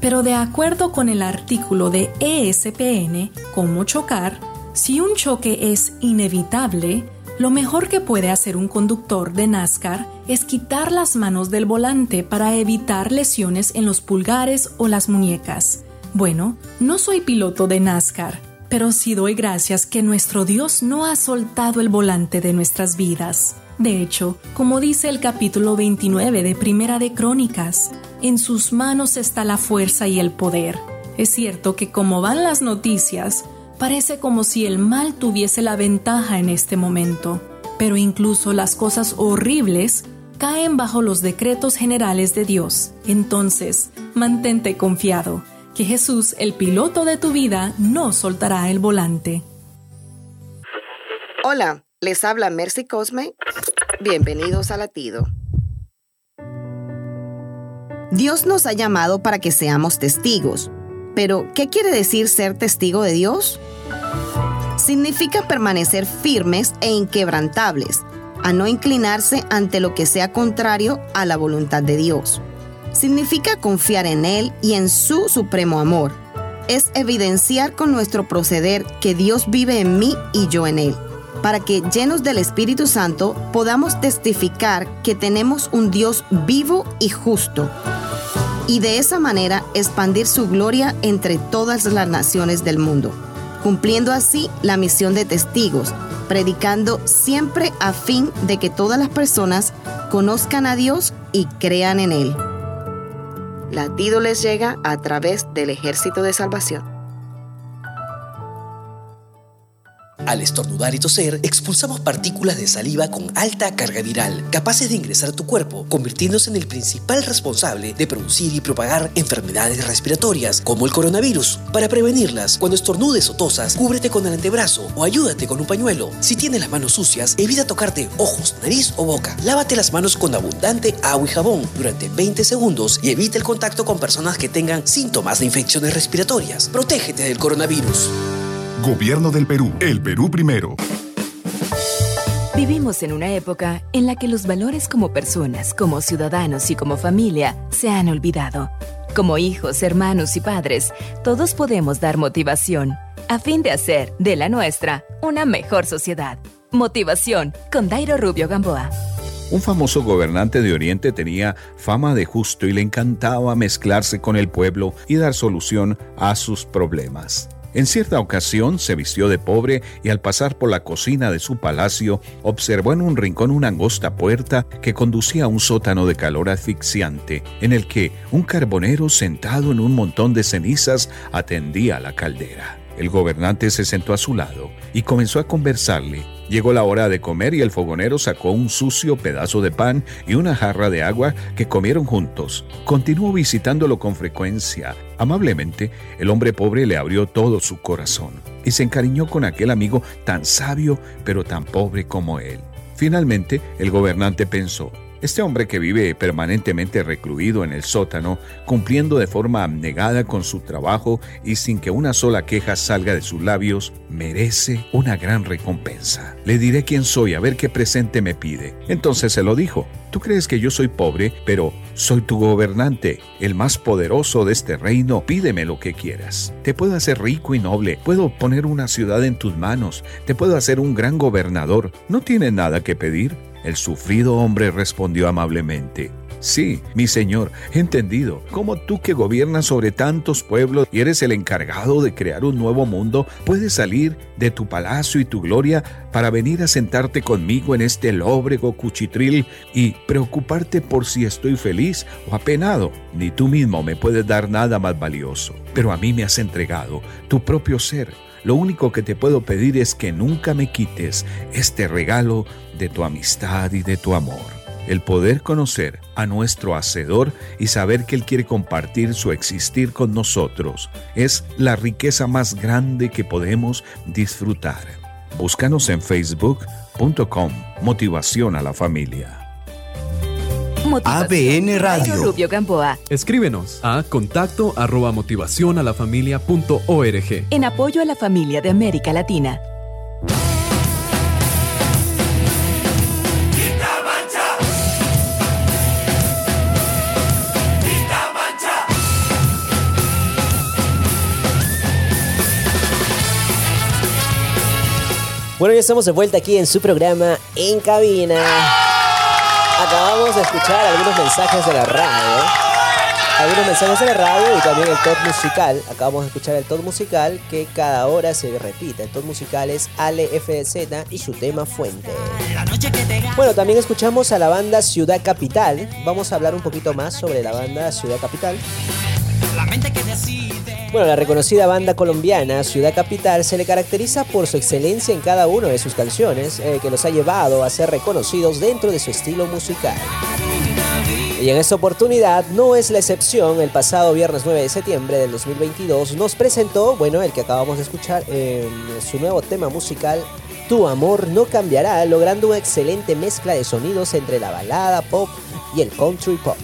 Pero de acuerdo con el artículo de E ESPN, Cómo chocar, si un choque es inevitable, lo mejor que puede hacer un conductor de NASCAR es quitar las manos del volante para evitar lesiones en los pulgares o las muñecas. Bueno, no soy piloto de NASCAR, pero sí doy gracias que nuestro Dios no ha soltado el volante de nuestras vidas. De hecho, como dice el capítulo 29 de Primera de Crónicas, en sus manos está la fuerza y el poder. Es cierto que como van las noticias, parece como si el mal tuviese la ventaja en este momento, pero incluso las cosas horribles caen bajo los decretos generales de Dios. Entonces, mantente confiado, que Jesús, el piloto de tu vida, no soltará el volante. Hola, les habla Mercy Cosme. Bienvenidos a Latido. Dios nos ha llamado para que seamos testigos. Pero, ¿qué quiere decir ser testigo de Dios? Significa permanecer firmes e inquebrantables, a no inclinarse ante lo que sea contrario a la voluntad de Dios. Significa confiar en Él y en su supremo amor. Es evidenciar con nuestro proceder que Dios vive en mí y yo en Él, para que llenos del Espíritu Santo podamos testificar que tenemos un Dios vivo y justo, y de esa manera expandir su gloria entre todas las naciones del mundo, cumpliendo así la misión de testigos, predicando siempre a fin de que todas las personas conozcan a Dios y crean en Él. Latido les llega a través del ejército de salvación. Al estornudar y toser, expulsamos partículas de saliva con alta carga viral, capaces de ingresar a tu cuerpo, convirtiéndose en el principal responsable de producir y propagar enfermedades respiratorias, como el coronavirus. Para prevenirlas, cuando estornudes o tosas, cúbrete con el antebrazo o ayúdate con un pañuelo. Si tienes las manos sucias, evita tocarte ojos, nariz o boca. Lávate las manos con abundante agua y jabón durante 20 segundos y evita el contacto con personas que tengan síntomas de infecciones respiratorias. Protégete del coronavirus. Gobierno del Perú. El Perú primero. Vivimos en una época en la que los valores como personas, como ciudadanos y como familia se han olvidado. Como hijos, hermanos y padres, todos podemos dar motivación a fin de hacer de la nuestra una mejor sociedad. Motivación con Dairo Rubio Gamboa. Un famoso gobernante de Oriente tenía fama de justo y le encantaba mezclarse con el pueblo y dar solución a sus problemas. En cierta ocasión se vistió de pobre y al pasar por la cocina de su palacio observó en un rincón una angosta puerta que conducía a un sótano de calor asfixiante, en el que un carbonero sentado en un montón de cenizas atendía a la caldera. El gobernante se sentó a su lado y comenzó a conversarle. Llegó la hora de comer y el fogonero sacó un sucio pedazo de pan y una jarra de agua que comieron juntos. Continuó visitándolo con frecuencia. Amablemente, el hombre pobre le abrió todo su corazón y se encariñó con aquel amigo tan sabio pero tan pobre como él. Finalmente, el gobernante pensó, Este hombre que vive permanentemente recluido en el sótano, cumpliendo de forma abnegada con su trabajo y sin que una sola queja salga de sus labios, merece una gran recompensa. Le diré quién soy, a ver qué presente me pide. Entonces se lo dijo. Tú crees que yo soy pobre, pero soy tu gobernante, el más poderoso de este reino. Pídeme lo que quieras. Te puedo hacer rico y noble, puedo poner una ciudad en tus manos, te puedo hacer un gran gobernador. ¿No tienes nada que pedir? El sufrido hombre respondió amablemente, Sí, mi señor, entendido. Como tú que gobiernas sobre tantos pueblos y eres el encargado de crear un nuevo mundo, puedes salir de tu palacio y tu gloria para venir a sentarte conmigo en este lóbrego cuchitril y preocuparte por si estoy feliz o apenado. Ni tú mismo me puedes dar nada más valioso. Pero a mí me has entregado tu propio ser. Lo único que te puedo pedir es que nunca me quites este regalo de tu amistad y de tu amor el poder conocer a nuestro Hacedor y saber que Él quiere compartir su existir con nosotros es la riqueza más grande que podemos disfrutar. Búscanos en facebook.com Motivación a la familia. ABN Radio. Rubio Gamboa. Escríbenos a contacto arroba motivación a la familia punto org. En apoyo a la familia de América Latina. Bueno, ya estamos de vuelta aquí en su programa En Cabina. Acabamos de escuchar algunos mensajes de la radio. Algunos mensajes de la radio y también el top musical. Acabamos de escuchar el top musical que cada hora se repite. El top musical es Ale FZ y su tema Fuente. Bueno, también escuchamos a la banda Ciudad Capital. Vamos a hablar un poquito más sobre la banda Ciudad Capital. Bueno, la reconocida banda colombiana Ciudad Capital se le caracteriza por su excelencia en cada una de sus canciones, eh, que los ha llevado a ser reconocidos dentro de su estilo musical. Y en esta oportunidad no es la excepción. El pasado viernes 9 de septiembre del 2022 nos presentó, bueno, el que acabamos de escuchar, eh, su nuevo tema musical, Tu amor no cambiará, logrando una excelente mezcla de sonidos entre la balada pop y el country pop.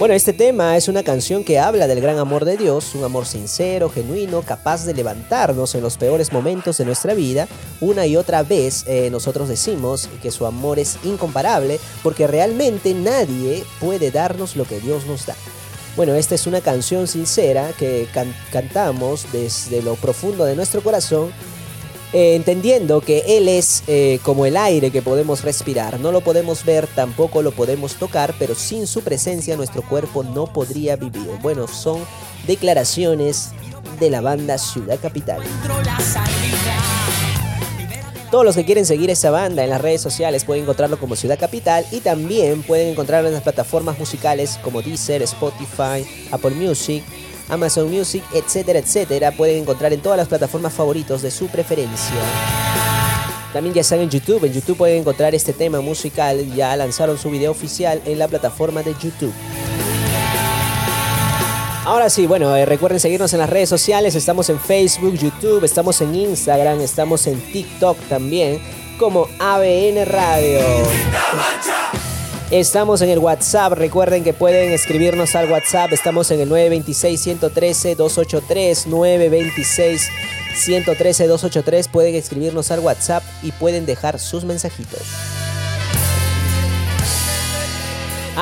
Bueno, este tema es una canción que habla del gran amor de Dios, un amor sincero, genuino, capaz de levantarnos en los peores momentos de nuestra vida. Una y otra vez eh, nosotros decimos que su amor es incomparable porque realmente nadie puede darnos lo que Dios nos da. Bueno, esta es una canción sincera que cantamos desde lo profundo de nuestro corazón eh, entendiendo que Él es eh, como el aire que podemos respirar. No lo podemos ver, tampoco lo podemos tocar, pero sin su presencia nuestro cuerpo no podría vivir. Bueno, son declaraciones de la banda Ciudad Capital. Todos los que quieren seguir esa banda en las redes sociales pueden encontrarlo como Ciudad Capital y también pueden encontrarlo en las plataformas musicales como Deezer, Spotify, Apple Music, Amazon Music, etcétera, etcétera. Pueden encontrar en todas las plataformas favoritos de su preferencia. También ya están en YouTube. En YouTube pueden encontrar este tema musical. Ya lanzaron su video oficial en la plataforma de YouTube. Ahora sí, bueno, eh, recuerden seguirnos en las redes sociales. Estamos en Facebook, YouTube, estamos en Instagram, estamos en TikTok también, como ABN Radio. Estamos en el WhatsApp. Recuerden que pueden escribirnos al WhatsApp. Estamos en el 926-113-283. 926-113-283. Pueden escribirnos al WhatsApp y pueden dejar sus mensajitos.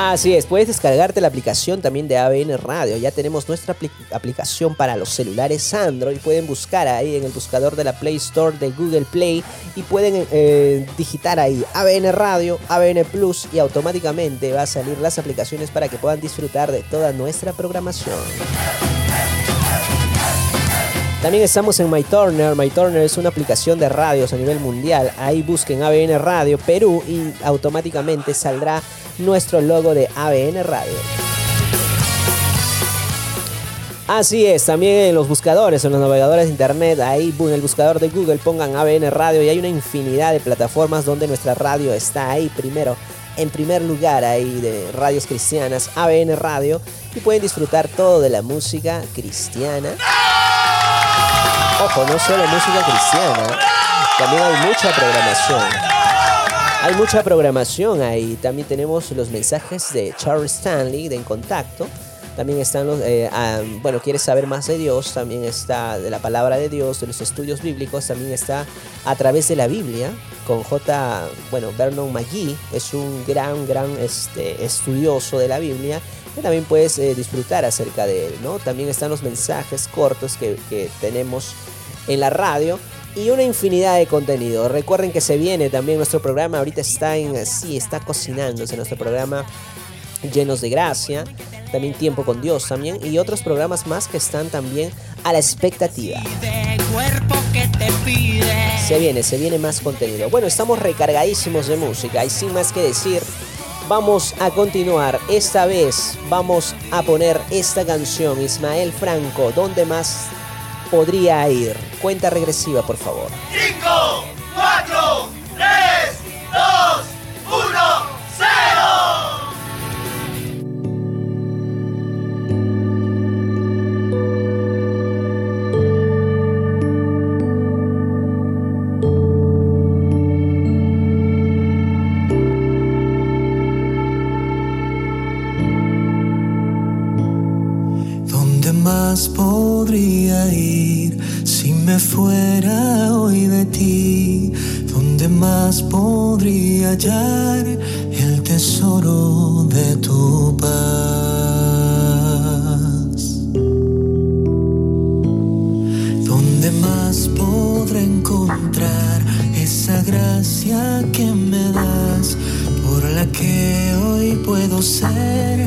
Así es, puedes descargarte la aplicación también de ABN Radio. Ya tenemos nuestra aplicación para los celulares Android. Pueden buscar ahí en el buscador de la Play Store de Google Play y pueden eh, digitar ahí ABN Radio, ABN Plus y automáticamente va a salir las aplicaciones para que puedan disfrutar de toda nuestra programación. También estamos en MyTurner. MyTurner es una aplicación de radios a nivel mundial. Ahí busquen ABN Radio Perú y automáticamente saldrá nuestro logo de ABN Radio. Así es, también en los buscadores, en los navegadores de internet, ahí en el buscador de Google pongan ABN Radio y hay una infinidad de plataformas donde nuestra radio está ahí primero, en primer lugar ahí de radios cristianas, ABN Radio, y pueden disfrutar todo de la música cristiana. Ojo, no solo música cristiana, También hay mucha programación. Hay mucha programación ahí. También tenemos los mensajes de Charles Stanley de En Contacto. También están los, eh, ah, bueno, quieres saber más de Dios, también está de la palabra de Dios, de los estudios bíblicos, también está a través de la Biblia, con J, bueno, Vernon McGee, es un gran, gran este, estudioso de la Biblia, que también puedes eh, disfrutar acerca de él, ¿no? También están los mensajes cortos que, que tenemos en la radio y una infinidad de contenido. Recuerden que se viene también nuestro programa, ahorita está en, sí, está cocinándose nuestro programa llenos de gracia, también tiempo con Dios también y otros programas más que están también a la expectativa. Se viene, se viene más contenido. Bueno, estamos recargadísimos de música y sin más que decir, vamos a continuar. Esta vez vamos a poner esta canción, Ismael Franco, ¿dónde más podría ir? Cuenta regresiva, por favor. 5, más podría ir si me fuera hoy de ti? ¿Dónde más podría hallar el tesoro de tu paz? ¿Dónde más podré encontrar esa gracia que me das? Por la que hoy puedo ser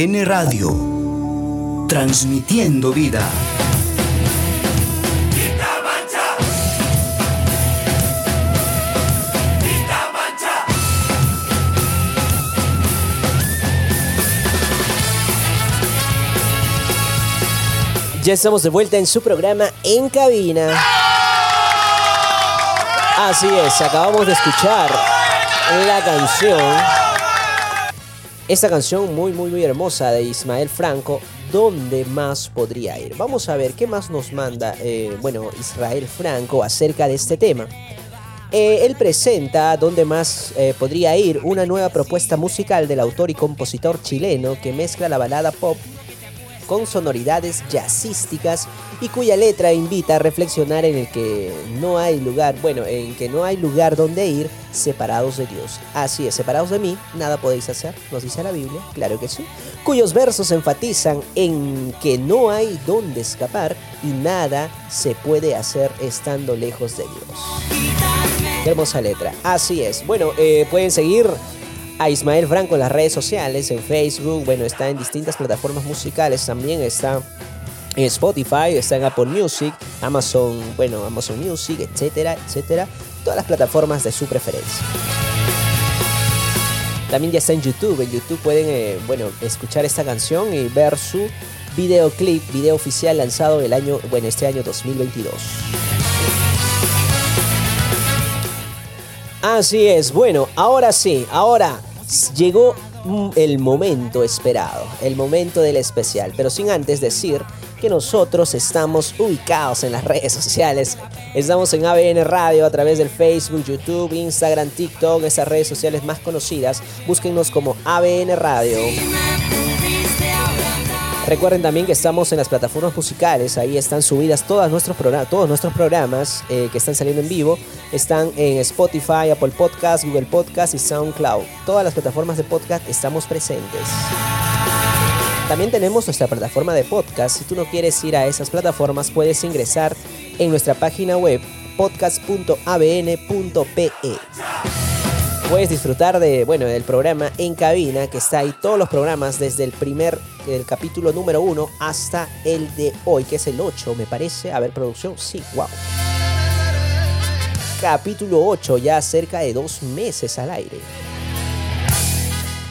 ABN Radio. Transmitiendo vida. Ya estamos de vuelta en su programa En Cabina. Así es, acabamos de escuchar la canción. Esta canción muy, muy, muy hermosa de Ismael Franco. ¿Dónde más podría ir? Vamos a ver qué más nos manda, eh, bueno, Israel Franco acerca de este tema. Eh, él presenta Dónde más eh, podría ir, una nueva propuesta musical del autor y compositor chileno que mezcla la balada pop con sonoridades jazzísticas y cuya letra invita a reflexionar en el que no hay lugar, bueno, en que no hay lugar donde ir separados de Dios. Así es, separados de mí, nada podéis hacer, nos dice la Biblia, claro que sí. Cuyos versos enfatizan en que no hay donde escapar y nada se puede hacer estando lejos de Dios. Hermosa letra. Así es. Bueno, eh, pueden seguir a Ismael Franco en las redes sociales, en Facebook, bueno, está en distintas plataformas musicales, también está en Spotify, está en Apple Music, Amazon, bueno, Amazon Music, etcétera, etcétera, todas las plataformas de su preferencia. También ya está en YouTube, en YouTube pueden, eh, bueno, escuchar esta canción y ver su videoclip, video oficial lanzado el año, bueno, este año 2022. Así es, bueno, ahora sí, ahora llegó mm, el momento esperado, el momento del especial, pero sin antes decir que nosotros estamos ubicados en las redes sociales. Estamos en ABN Radio a través del Facebook, YouTube, Instagram, TikTok, esas redes sociales más conocidas. Búsquennos como ABN Radio. Recuerden también que estamos en las plataformas musicales, ahí están subidas todas nuestros todos nuestros programas eh, que están saliendo en vivo. Están en Spotify, Apple Podcast, Google Podcast y SoundCloud. Todas las plataformas de podcast estamos presentes. También tenemos nuestra plataforma de podcast. Si tú no quieres ir a esas plataformas, puedes ingresar en nuestra página web podcast.abn.pe. Puedes disfrutar de, bueno, del programa en cabina, que está ahí todos los programas desde el primer, el capítulo número 1 hasta el de hoy, que es el 8, me parece. A ver, producción, sí, wow. Capítulo 8, ya cerca de dos meses al aire.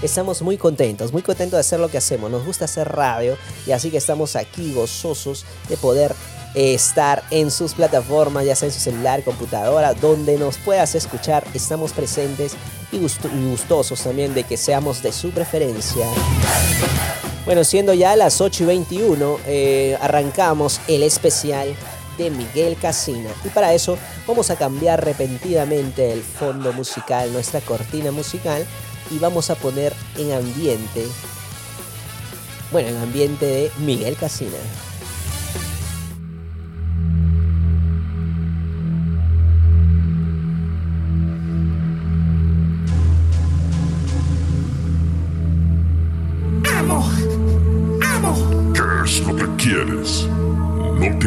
Estamos muy contentos, muy contentos de hacer lo que hacemos. Nos gusta hacer radio y así que estamos aquí gozosos de poder estar en sus plataformas, ya sea en su celular, computadora, donde nos puedas escuchar. Estamos presentes y, gustosos también de que seamos de su preferencia. Bueno, siendo ya las 8 y 21, eh, arrancamos el especial de Miguel Casina. Y para eso vamos a cambiar repentinamente el fondo musical, nuestra cortina musical, y vamos a poner en ambiente, bueno, en ambiente de Miguel Casina.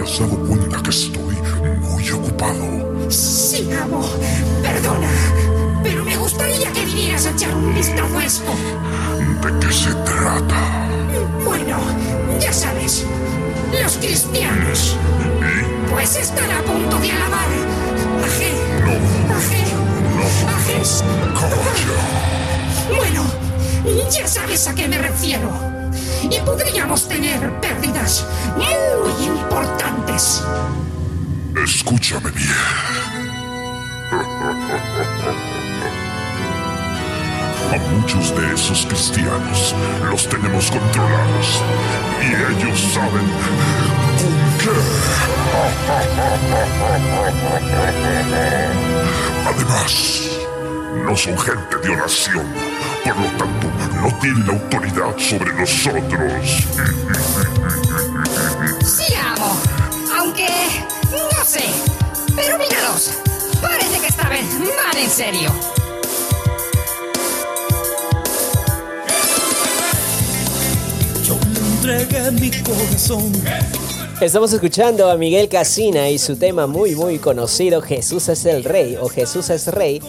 Te has dado cuenta que estoy muy ocupado? Sí, amo. Perdona. Pero me gustaría que vinieras a echar un vistazo a esto. ¿De qué se trata? Bueno, ya sabes. Los cristianos. Pues están a punto de alabar a G. No. A G. No. A Jes- Calla. Bueno, ya sabes a qué me refiero. Y podríamos tener pérdidas muy importantes. Escúchame bien. A muchos de esos cristianos los tenemos controlados y ellos saben con qué. Además, no son gente de oración, por lo tanto, no tienen autoridad sobre nosotros. Sí, amo. Aunque, no sé, en serio. Yo le entregué mi corazón. Estamos escuchando a Miguel Casina y su tema muy muy conocido Jesús es el Rey o Jesús es Rey.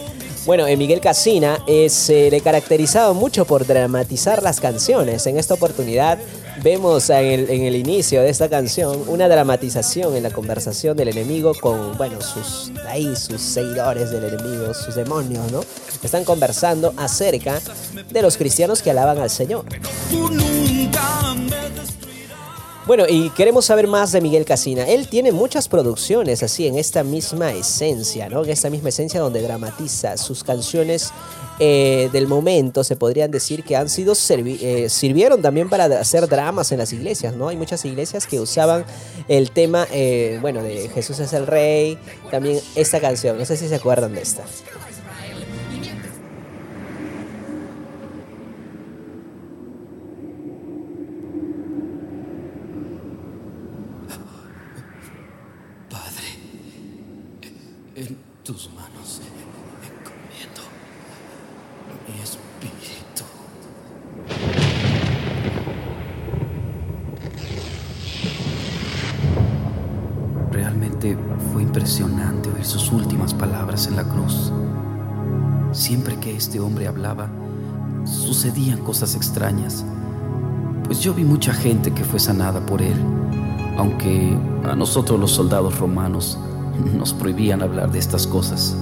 Bueno, en Miguel Casina eh, se le caracterizaba mucho por dramatizar las canciones. En esta oportunidad vemos en el, en el inicio de esta canción una dramatización en la conversación del enemigo con, bueno, sus, ahí, sus seguidores del enemigo, sus demonios, ¿no? Están conversando acerca de los cristianos que alaban al Señor. Bueno, y queremos saber más de Miguel Casina. Él tiene muchas producciones así, en esta misma esencia, ¿no? En esta misma esencia donde dramatiza sus canciones eh, del momento, se podrían decir que han sido eh, sirvieron también para hacer dramas en las iglesias, ¿no? Hay muchas iglesias que usaban el tema, eh, bueno, de Jesús es el Rey, también esta canción, no sé si se acuerdan de esta. Este hombre hablaba, sucedían cosas extrañas. Pues yo vi mucha gente que fue sanada por él, aunque a nosotros los soldados romanos nos prohibían hablar de estas cosas.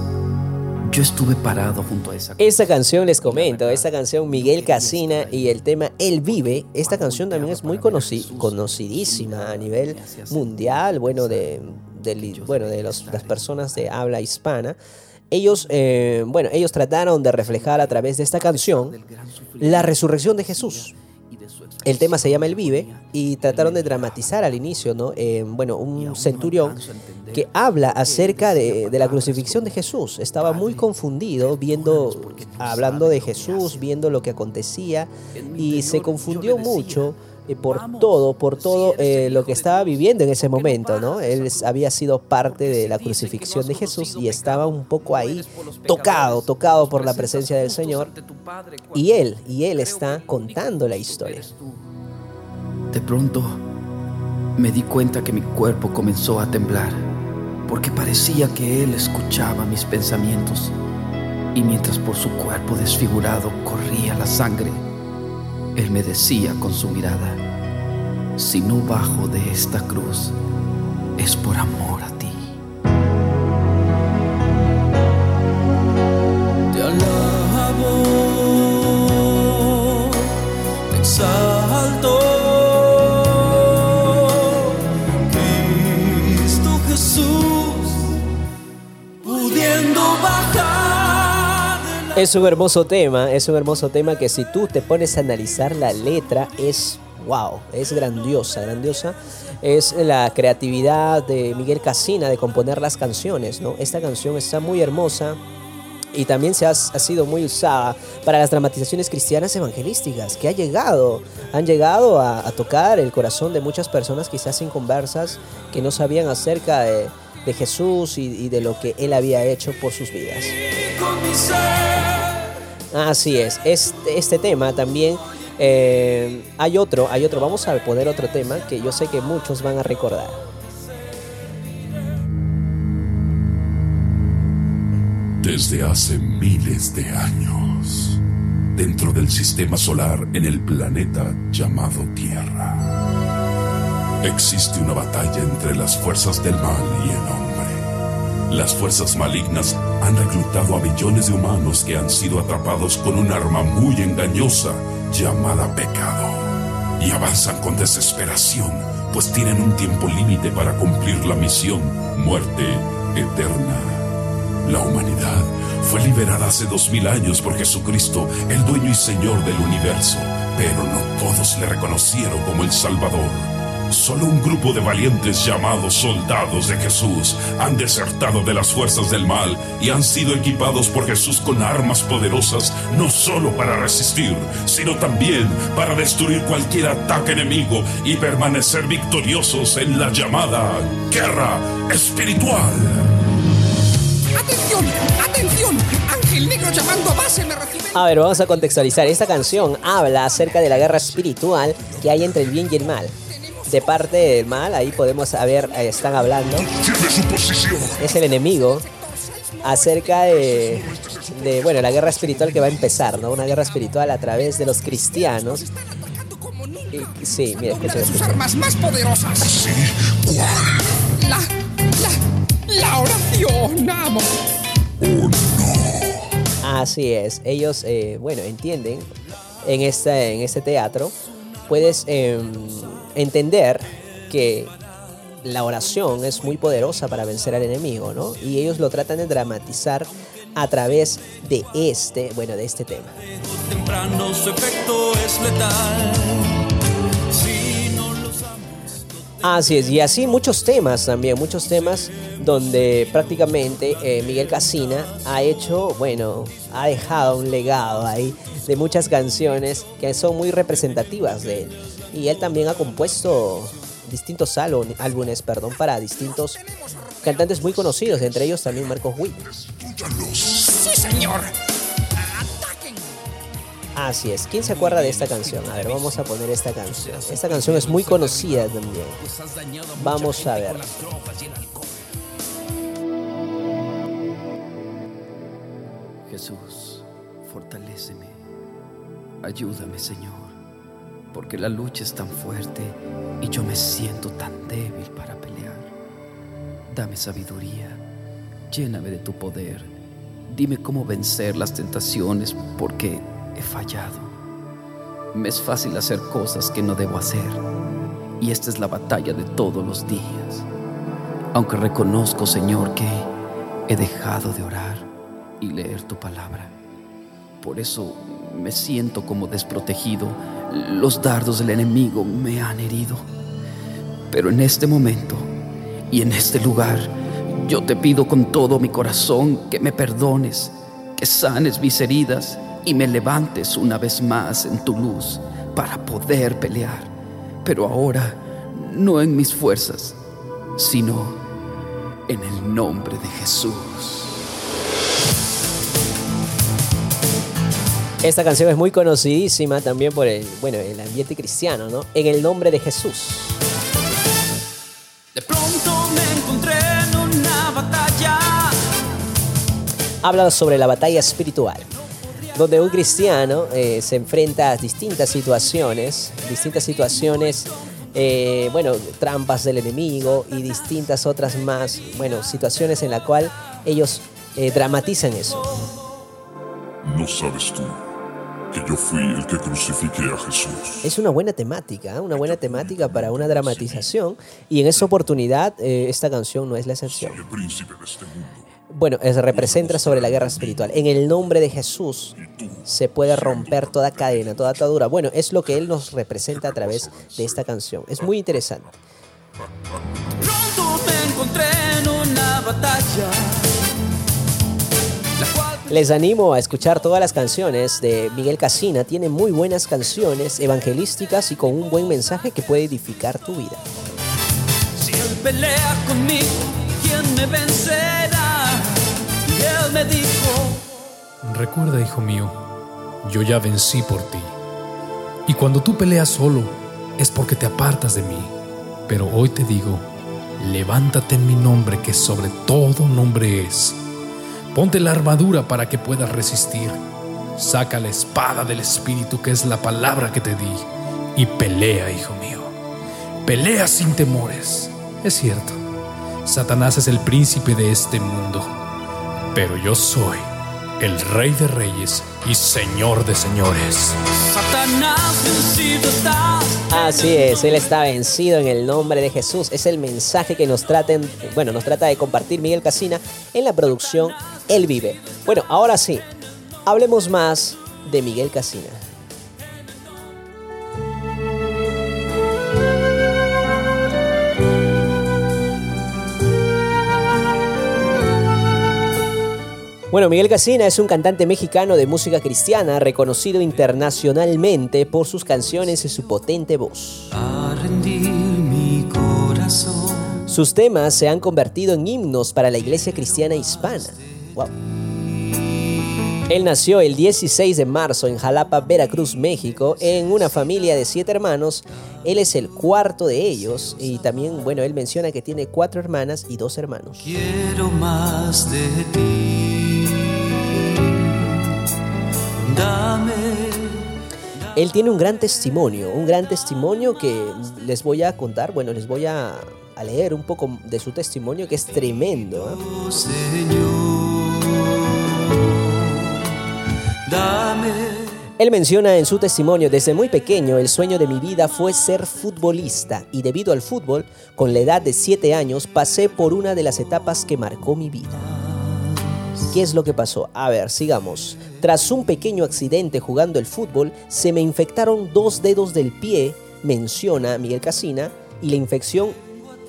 Yo estuve parado junto a esa Esta canción les comento, esta canción Miguel Casina y el tema Él vive, esta canción también es muy conoci- conocidísima a nivel mundial, bueno, de, del- bueno, de los- las personas de habla hispana. Ellos, eh, bueno, ellos trataron de reflejar a través de esta canción la resurrección de Jesús. El tema se llama El Vive y trataron de dramatizar al inicio, ¿no? Eh, bueno, un centurión que habla acerca de, de la crucifixión de Jesús. Estaba muy confundido viendo, hablando de Jesús, viendo lo que acontecía y se confundió mucho por todo, por todo eh, lo que estaba viviendo en ese momento, ¿no? Él había sido parte de la crucifixión de Jesús y estaba un poco ahí tocado, tocado por la presencia del Señor. Y él, y él está contando la historia. De pronto me di cuenta que mi cuerpo comenzó a temblar, porque parecía que él escuchaba mis pensamientos. Y mientras por su cuerpo desfigurado corría la sangre, él me decía con su mirada, si no bajo de esta cruz, es por amor a ti. Te alabo. Es un hermoso tema, es un hermoso tema que si tú te pones a analizar la letra es wow, es grandiosa, grandiosa. Es la creatividad de Miguel Casina de componer las canciones, ¿no? Esta canción está muy hermosa y también se ha, sido muy usada para las dramatizaciones cristianas evangelísticas que ha llegado, han llegado a, a tocar el corazón de muchas personas quizás sin conversas que no sabían acerca de, de Jesús y, de lo que él había hecho por sus vidas. Así es, este, este tema también eh, hay otro, hay otro, vamos a poner otro tema que yo sé que muchos van a recordar. Desde hace miles de años, dentro del sistema solar en el planeta llamado Tierra, existe una batalla entre las fuerzas del mal y el hombre. Las fuerzas malignas han reclutado a millones de humanos que han sido atrapados con un arma muy engañosa llamada pecado. Y avanzan con desesperación, pues tienen un tiempo límite para cumplir la misión, muerte eterna. La humanidad fue liberada hace dos mil años por Jesucristo, el dueño y señor del universo, pero no todos le reconocieron como el Salvador. Solo un grupo de valientes llamados soldados de Jesús han desertado de las fuerzas del mal y han sido equipados por Jesús con armas poderosas, no solo para resistir, sino también para destruir cualquier ataque enemigo y permanecer victoriosos en la llamada guerra espiritual. ¡Atención! ¡Atención! Ángel Negro llamando a base me recibe. A ver, vamos a contextualizar. Esta canción habla acerca de la guerra espiritual que hay entre el bien y el mal. De parte del mal, ahí podemos saber, eh, están hablando. Es el enemigo acerca de, de, bueno, la guerra espiritual que va a empezar, ¿no? Una guerra espiritual a través de los cristianos. Y- sí, mira, escucha, sus escucha. armas más poderosas. La, la, la oración, amo. Así es, ellos, eh, bueno, entienden en este, en este teatro, puedes em, entender que la oración es muy poderosa para vencer al enemigo, ¿no? Y ellos lo tratan de dramatizar a través de este, bueno, de este tema. Así es, y así muchos temas también, muchos temas donde prácticamente eh, Miguel Casina ha hecho, bueno, ha dejado un legado ahí de muchas canciones que son muy representativas de él. Y él también ha compuesto distintos álbum- álbumes perdón, para distintos cantantes muy conocidos, entre ellos también Marcos Witt. Sí, señor. Así es, ¿quién se acuerda de esta canción? A ver, vamos a poner esta canción. Esta canción es muy conocida también. Vamos a ver. Jesús, fortaléceme. Ayúdame, Señor, porque la lucha es tan fuerte y yo me siento tan débil para pelear. Dame sabiduría, lléname de tu poder. Dime cómo vencer las tentaciones porque he fallado. Me es fácil hacer cosas que no debo hacer y esta es la batalla de todos los días. Aunque reconozco, Señor, que he dejado de orar y leer tu palabra. Por eso me siento como desprotegido. Los dardos del enemigo me han herido. Pero en este momento y en este lugar, yo te pido con todo mi corazón que me perdones, que sanes mis heridas y me levantes una vez más en tu luz para poder pelear. Pero ahora, no en mis fuerzas, sino en el nombre de Jesús. Esta canción es muy conocidísima también por el, bueno, el ambiente cristiano, ¿no? En el nombre de Jesús. De pronto me encontré en una batalla. Habla sobre la batalla espiritual, donde un cristiano eh, se enfrenta a distintas situaciones, distintas situaciones, eh, bueno, trampas del enemigo y distintas otras más, bueno, situaciones en la cual ellos eh, dramatizan eso. No sabes tú que yo fui el que crucifiqué a Jesús. Es una buena temática, ¿eh? una buena temática para una dramatización y en esta oportunidad eh, esta canción no es la excepción. El príncipe de este mundo. Bueno, es, representa sobre la guerra espiritual. En el nombre de Jesús se puede romper toda cadena, toda atadura. Bueno, es lo que Él nos representa a través de esta canción. Es muy interesante. Pronto me encontré en una batalla. La cual Les animo a escuchar todas las canciones de Miguel Casina. Tiene muy buenas canciones evangelísticas y con un buen mensaje que puede edificar tu vida. si él pelea conmigo, ¿quién me vencerá? Y él me dijo. Recuerda, hijo mío, yo ya vencí por ti. Y cuando tú peleas solo, es porque te apartas de mí. Pero hoy te digo, levántate en mi nombre que sobre todo nombre es. Ponte la armadura para que puedas resistir. Saca la espada del Espíritu que es la palabra que te di. Y pelea, hijo mío. Pelea sin temores. Es cierto, Satanás es el príncipe de este mundo. Pero yo soy el rey de reyes y señor de señores. Satanás vencido está. Así es, Él está vencido en el nombre de Jesús. Es el mensaje que nos traten, bueno, nos trata de compartir Miguel Casina en la producción Él Vive. Bueno, ahora sí, hablemos más de Miguel Casina. Bueno, Miguel Casina es un cantante mexicano de música cristiana reconocido internacionalmente por sus canciones y su potente voz. A rendir mi corazón. Sus temas se han convertido en himnos para la iglesia cristiana hispana. Wow. Él nació el 16 de marzo en Jalapa, Veracruz, México, en una familia de siete hermanos. Él es el cuarto de ellos y también, bueno, él menciona que tiene cuatro hermanas y dos hermanos. Quiero más de ti. Dame. Él tiene un gran testimonio, un gran testimonio que les voy a contar, bueno, les voy a, a leer un poco de su testimonio que es tremendo. ¿eh? Él menciona en su testimonio, desde muy pequeño el sueño de mi vida fue ser futbolista y debido al fútbol, con la edad de 7 años, pasé por una de las etapas que marcó mi vida. ¿Qué es lo que pasó? A ver, sigamos. Tras un pequeño accidente jugando el fútbol, se me infectaron dos dedos del pie, menciona Miguel Casina, y la infección,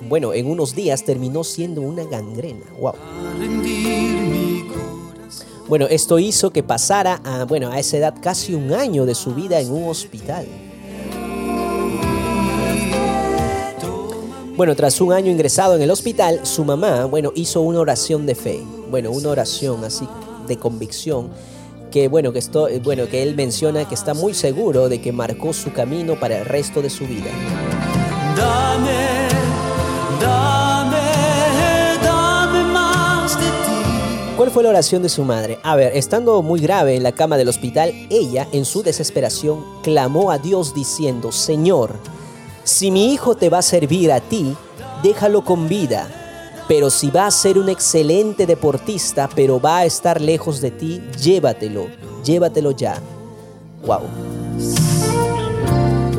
bueno, en unos días terminó siendo una gangrena. Wow. Bueno, esto hizo que pasara a, bueno, a esa edad casi un año de su vida en un hospital. Bueno, tras un año ingresado en el hospital, su mamá, bueno, hizo una oración de fe. Bueno, una oración así de convicción que bueno, que esto, bueno, que él menciona que está muy seguro de que marcó su camino para el resto de su vida. Dame, dame ¿Cuál fue la oración de su madre? A ver, estando muy grave en la cama del hospital, ella, en su desesperación, clamó a Dios diciendo, Señor, si mi hijo te va a servir a ti, déjalo con vida. Pero si va a ser un excelente deportista, pero va a estar lejos de ti, llévatelo, llévatelo ya. Wow.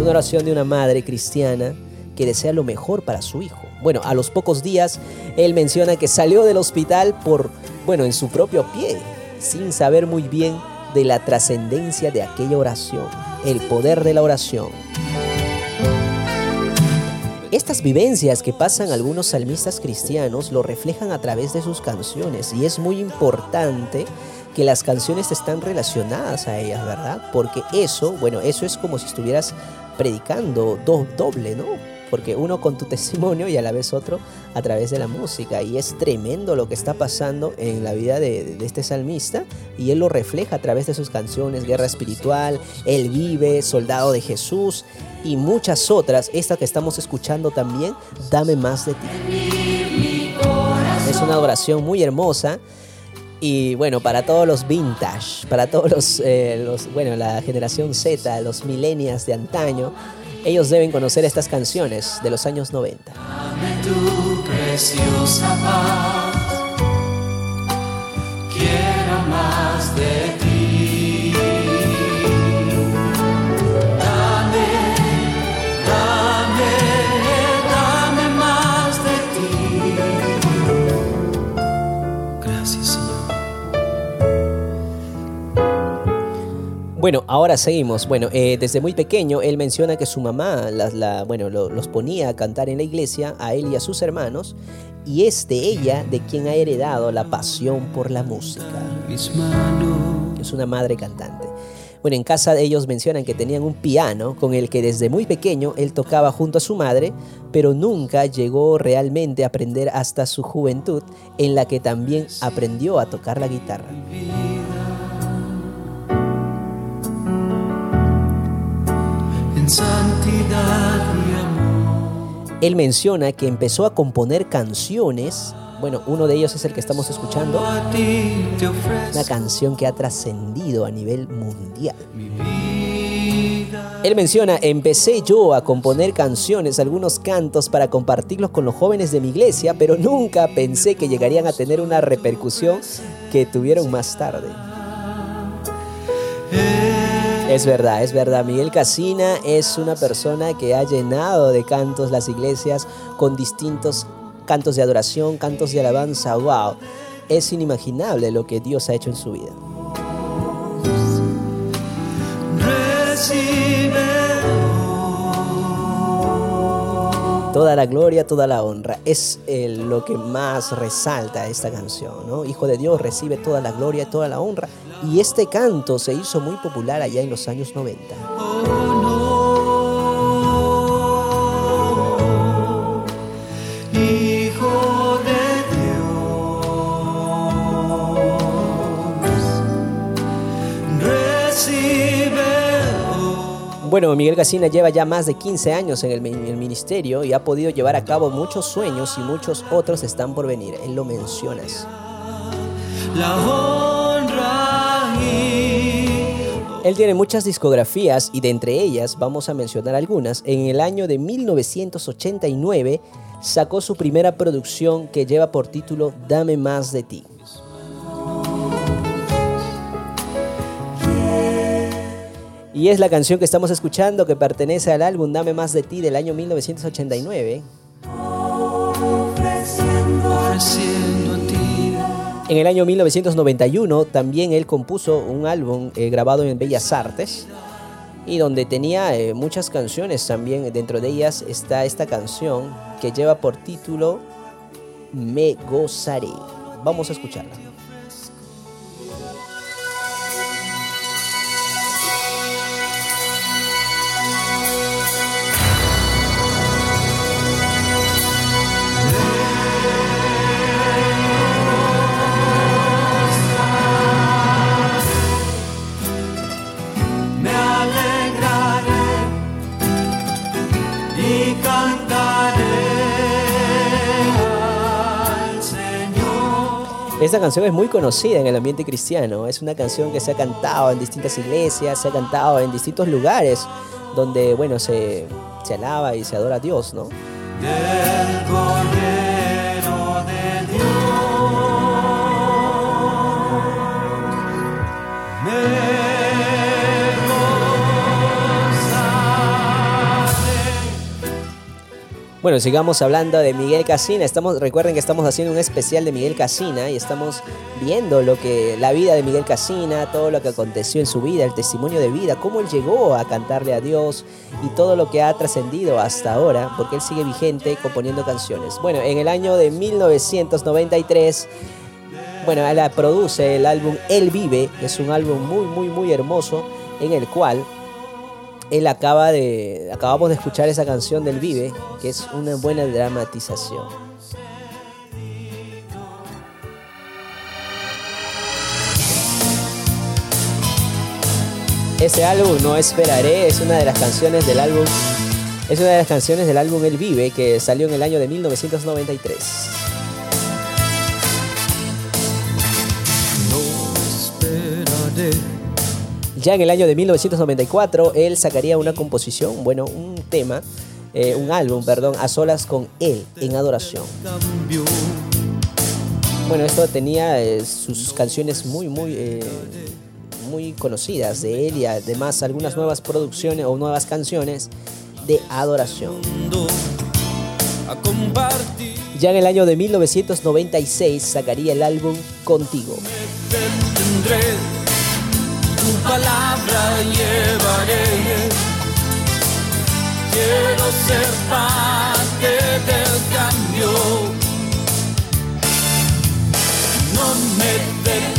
Una oración de una madre cristiana que desea lo mejor para su hijo. Bueno, a los pocos días, él menciona que salió del hospital por, bueno, en su propio pie, sin saber muy bien de la trascendencia de aquella oración, el poder de la oración. Estas vivencias que pasan algunos salmistas cristianos lo reflejan a través de sus canciones y es muy importante que las canciones están relacionadas a ellas, ¿verdad? Porque eso, bueno, eso es como si estuvieras predicando do doble, ¿no? Porque uno con tu testimonio y a la vez otro a través de la música. Y es tremendo lo que está pasando en la vida de, de este salmista. Y él lo refleja a través de sus canciones, Guerra Espiritual, Él vive, Soldado de Jesús y muchas otras. Esta que estamos escuchando también, Dame más de ti. Es una adoración muy hermosa. Y bueno, para todos los vintage, para todos los, eh, los, bueno, la generación Z, los millennials de antaño, ellos deben conocer estas canciones de los años 90. Dame tu preciosa paz. Bueno, ahora seguimos. Bueno, eh, desde muy pequeño él menciona que su mamá las, la, bueno, lo- los ponía a cantar en la iglesia, a él y a sus hermanos, y es de ella de quien ha heredado la pasión por la música. Es una madre cantante. Bueno, en casa de ellos mencionan que tenían un piano con el que desde muy pequeño él tocaba junto a su madre, pero nunca llegó realmente a aprender hasta su juventud, en la que también aprendió a tocar la guitarra. En santidad y amor. Él menciona que empezó a componer canciones. Bueno, uno de ellos es el que estamos escuchando. Una canción que ha trascendido a nivel mundial. Él menciona, empecé yo a componer canciones, algunos cantos para compartirlos con los jóvenes de mi iglesia, pero nunca pensé que llegarían a tener una repercusión que tuvieron más tarde. Es verdad, es verdad. Miguel Casina es una persona que ha llenado de cantos las iglesias con distintos cantos de adoración, cantos de alabanza. ¡Wow! Es inimaginable lo que Dios ha hecho en su vida. Toda la gloria, toda la honra. Es eh, lo que más resalta esta canción, ¿no? Hijo de Dios recibe toda la gloria, toda la honra. Y este canto se hizo muy popular allá en los años 90. Bueno, Miguel Casina lleva ya más de 15 años en el, en el ministerio y ha podido llevar a cabo muchos sueños y muchos otros están por venir. Él lo menciona. así. La honra y Él tiene muchas discografías y de entre ellas vamos a mencionar algunas. En el año de 1989 sacó su primera producción que lleva por título Dame más de ti. Y es la canción que estamos escuchando que pertenece al álbum Dame más de ti del año 1989. ofreciendo a ti. En el año 1991 también él compuso un álbum eh, grabado en Bellas Artes y donde tenía eh, muchas canciones también. Dentro de ellas está esta canción que lleva por título Me gozaré. Vamos a escucharla. Esta canción es muy conocida en el ambiente cristiano. Es una canción que se ha cantado en distintas iglesias, se ha cantado en distintos lugares donde, bueno, se, se alaba y se adora a Dios, ¿no? del Bueno, sigamos hablando de Miguel Casina. Estamos, recuerden que estamos haciendo un especial de Miguel Casina y estamos viendo lo que la vida de Miguel Casina, todo lo que aconteció en su vida, el testimonio de vida, cómo él llegó a cantarle a Dios y todo lo que ha trascendido hasta ahora, porque él sigue vigente componiendo canciones. Bueno, en el año de 1993 bueno, él produce el álbum Él Vive, que es un álbum muy, muy, muy hermoso, en el cual él acaba de, acabamos de escuchar esa canción del Vive, que es una buena dramatización. Ese álbum No Esperaré es una de las canciones del álbum, es una de las canciones del álbum El Vive, que salió en el año de 1993. esperaré. Ya en el año de 1994, él sacaría una composición, bueno, un tema, eh, un álbum, perdón, a solas con él, en adoración. Bueno, esto tenía eh, sus canciones muy, muy, eh, muy conocidas de él y además algunas nuevas producciones o nuevas canciones de adoración. Ya en el año de 1996 sacaría el álbum Contigo. Tu palabra llevaré. Quiero ser parte del cambio. No me detendré.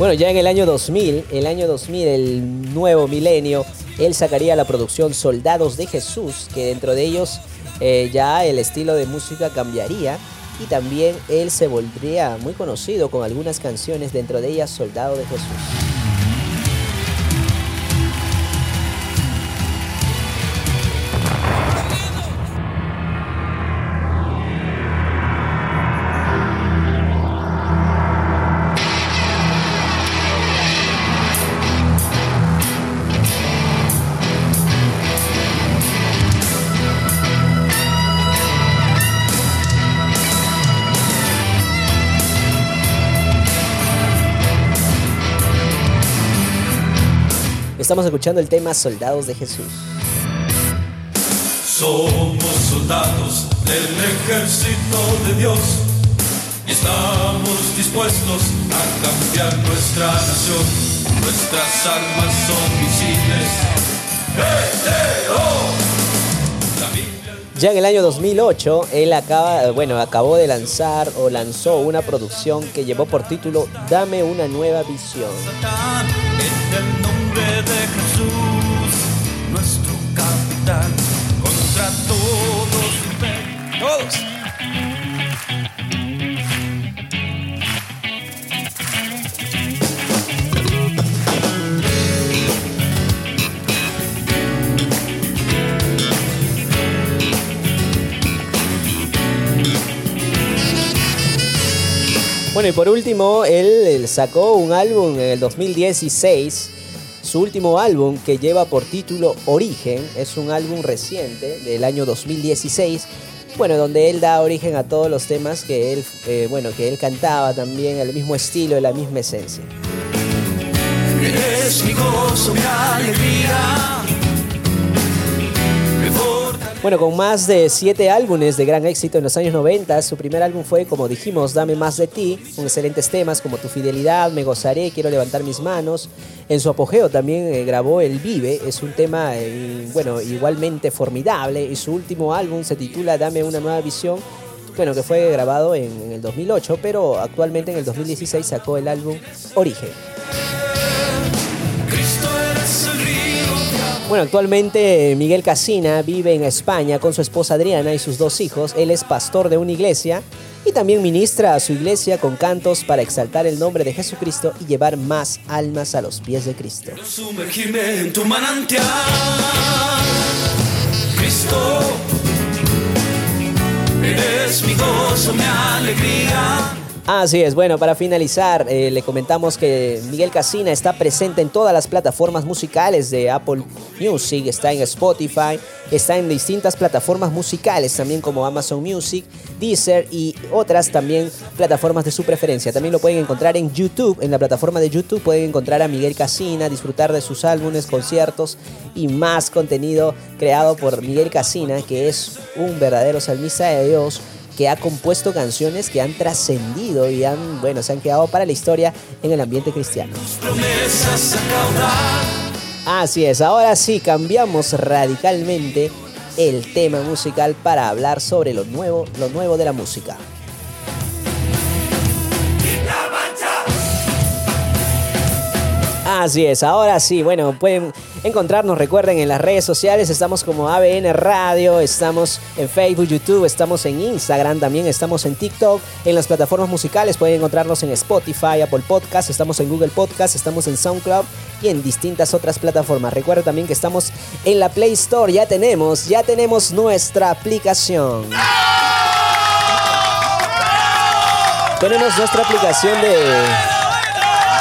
Bueno, ya en el año 2000, el año 2000, el nuevo milenio, él sacaría la producción Soldados de Jesús, que dentro de ellos eh, ya el estilo de música cambiaría y también él se volvería muy conocido con algunas canciones, dentro de ellas Soldado de Jesús. Estamos escuchando el tema Soldados de Jesús. Somos soldados del ejército de Dios y estamos dispuestos a cambiar nuestra nación. Nuestras armas son misiles. ¡Hey, Ya en el año 2008, él acaba, bueno, acabó de lanzar o lanzó una producción que llevó por título Dame una nueva visión nombre de Jesús, nuestro capitán, contra todos. Todos. Bueno, y por último, él, sacó un álbum en el 2016 su último álbum que lleva por título Origen, es un álbum reciente del año 2016, bueno, donde él da origen a todos los temas que él, eh, bueno, que él cantaba también, el mismo estilo, la misma esencia. Bueno, con más de siete álbumes de gran éxito en los años 90, su primer álbum fue, como dijimos, Dame más de ti, con excelentes temas como Tu fidelidad, Me gozaré, Quiero levantar mis manos. En su apogeo también eh, grabó El Vive, es un tema, eh, bueno, igualmente formidable. Y su último álbum se titula Dame una nueva visión, bueno, que fue grabado en, en el 2008, pero actualmente en el 2016 sacó el álbum Origen. Bueno, actualmente Miguel Casina vive en España con su esposa Adriana y sus dos hijos. Él es pastor de una iglesia y también ministra a su iglesia con cantos para exaltar el nombre de Jesucristo y llevar más almas a los pies de Cristo. Mi gozo, mi alegría. Así es, bueno, para finalizar, eh, le comentamos que Miguel Casina está presente en todas las plataformas musicales de Apple Music, está en Spotify, está en distintas plataformas musicales también como Amazon Music, Deezer y otras también plataformas de su preferencia. También lo pueden encontrar en YouTube, en la plataforma de YouTube pueden encontrar a Miguel Casina, disfrutar de sus álbumes, conciertos y más contenido creado por Miguel Casina, que es un verdadero salmista de Dios que ha compuesto canciones que han trascendido y han, bueno, se han quedado para la historia en el ambiente cristiano. Así es, ahora sí cambiamos radicalmente el tema musical para hablar sobre lo nuevo, lo nuevo de la música. Así es, ahora sí, bueno, pueden encontrarnos, recuerden, en las redes sociales, estamos como ABN Radio, estamos en Facebook, YouTube, estamos en Instagram, también estamos en TikTok, en las plataformas musicales, pueden encontrarnos en Spotify, Apple Podcast, estamos en Google Podcast, estamos en SoundCloud y en distintas otras plataformas. Recuerden también que estamos en la Play Store, ya tenemos, ya tenemos nuestra aplicación. Tenemos nuestra aplicación de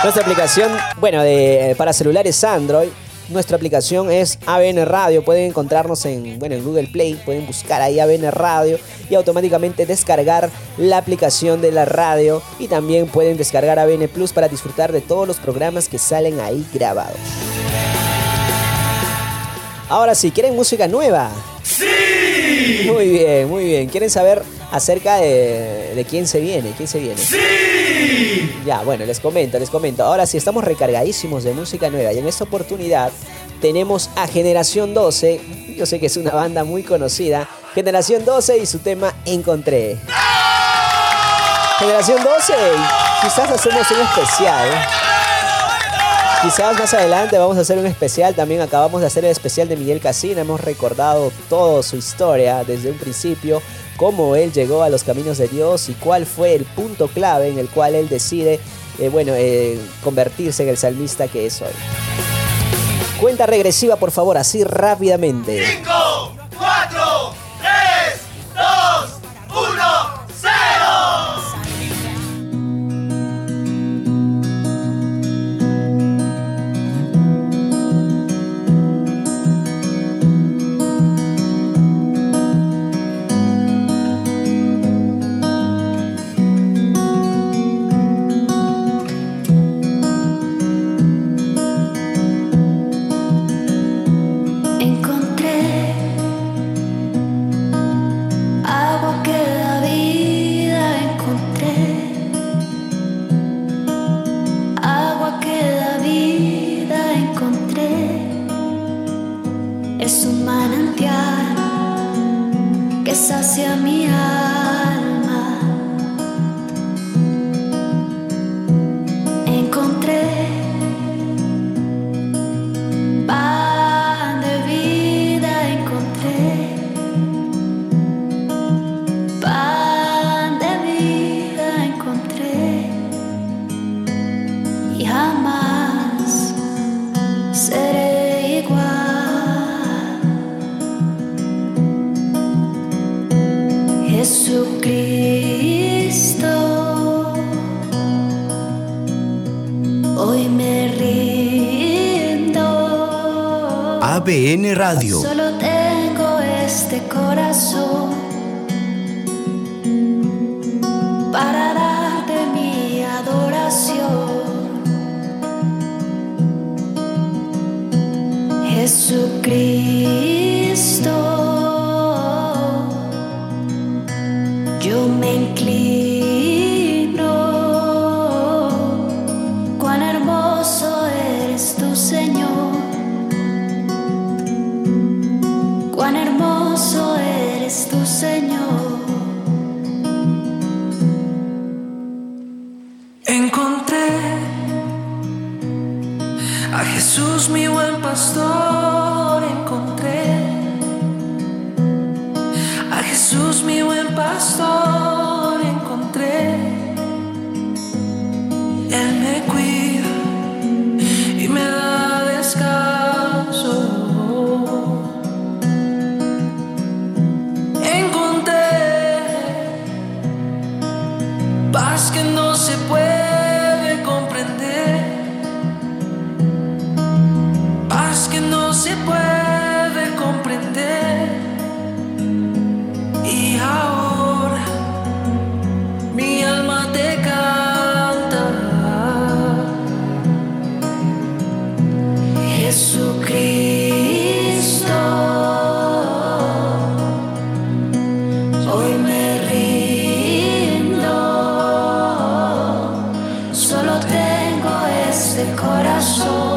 nuestra aplicación, bueno, de, eh, para celulares Android. Nuestra aplicación es ABN Radio. Pueden encontrarnos en, bueno, en Google Play. Pueden buscar ahí ABN Radio y automáticamente descargar la aplicación de la radio. Y también pueden descargar ABN Plus para disfrutar de todos los programas que salen ahí grabados. Ahora sí, ¿quieren música nueva? ¡Sí! Muy bien, muy bien. ¿Quieren saber acerca de, de quién se viene? ¿Quién se viene? ¡Sí! Ya, bueno, les comento, les comento. Ahora sí, estamos recargadísimos de música nueva y en esta oportunidad tenemos a Generación 12. Yo sé que es una banda muy conocida. Generación 12 y su tema Encontré. Generación 12, quizás hacemos un especial. Quizás más adelante vamos a hacer un especial. También acabamos de hacer el especial de Miguel Casina. Hemos recordado toda su historia desde un principio, cómo él llegó a los caminos de Dios y cuál fue el punto clave en el cual él decide, eh, bueno, eh, convertirse en el salmista que es hoy. Cuenta regresiva, por favor, así rápidamente. 5, corazón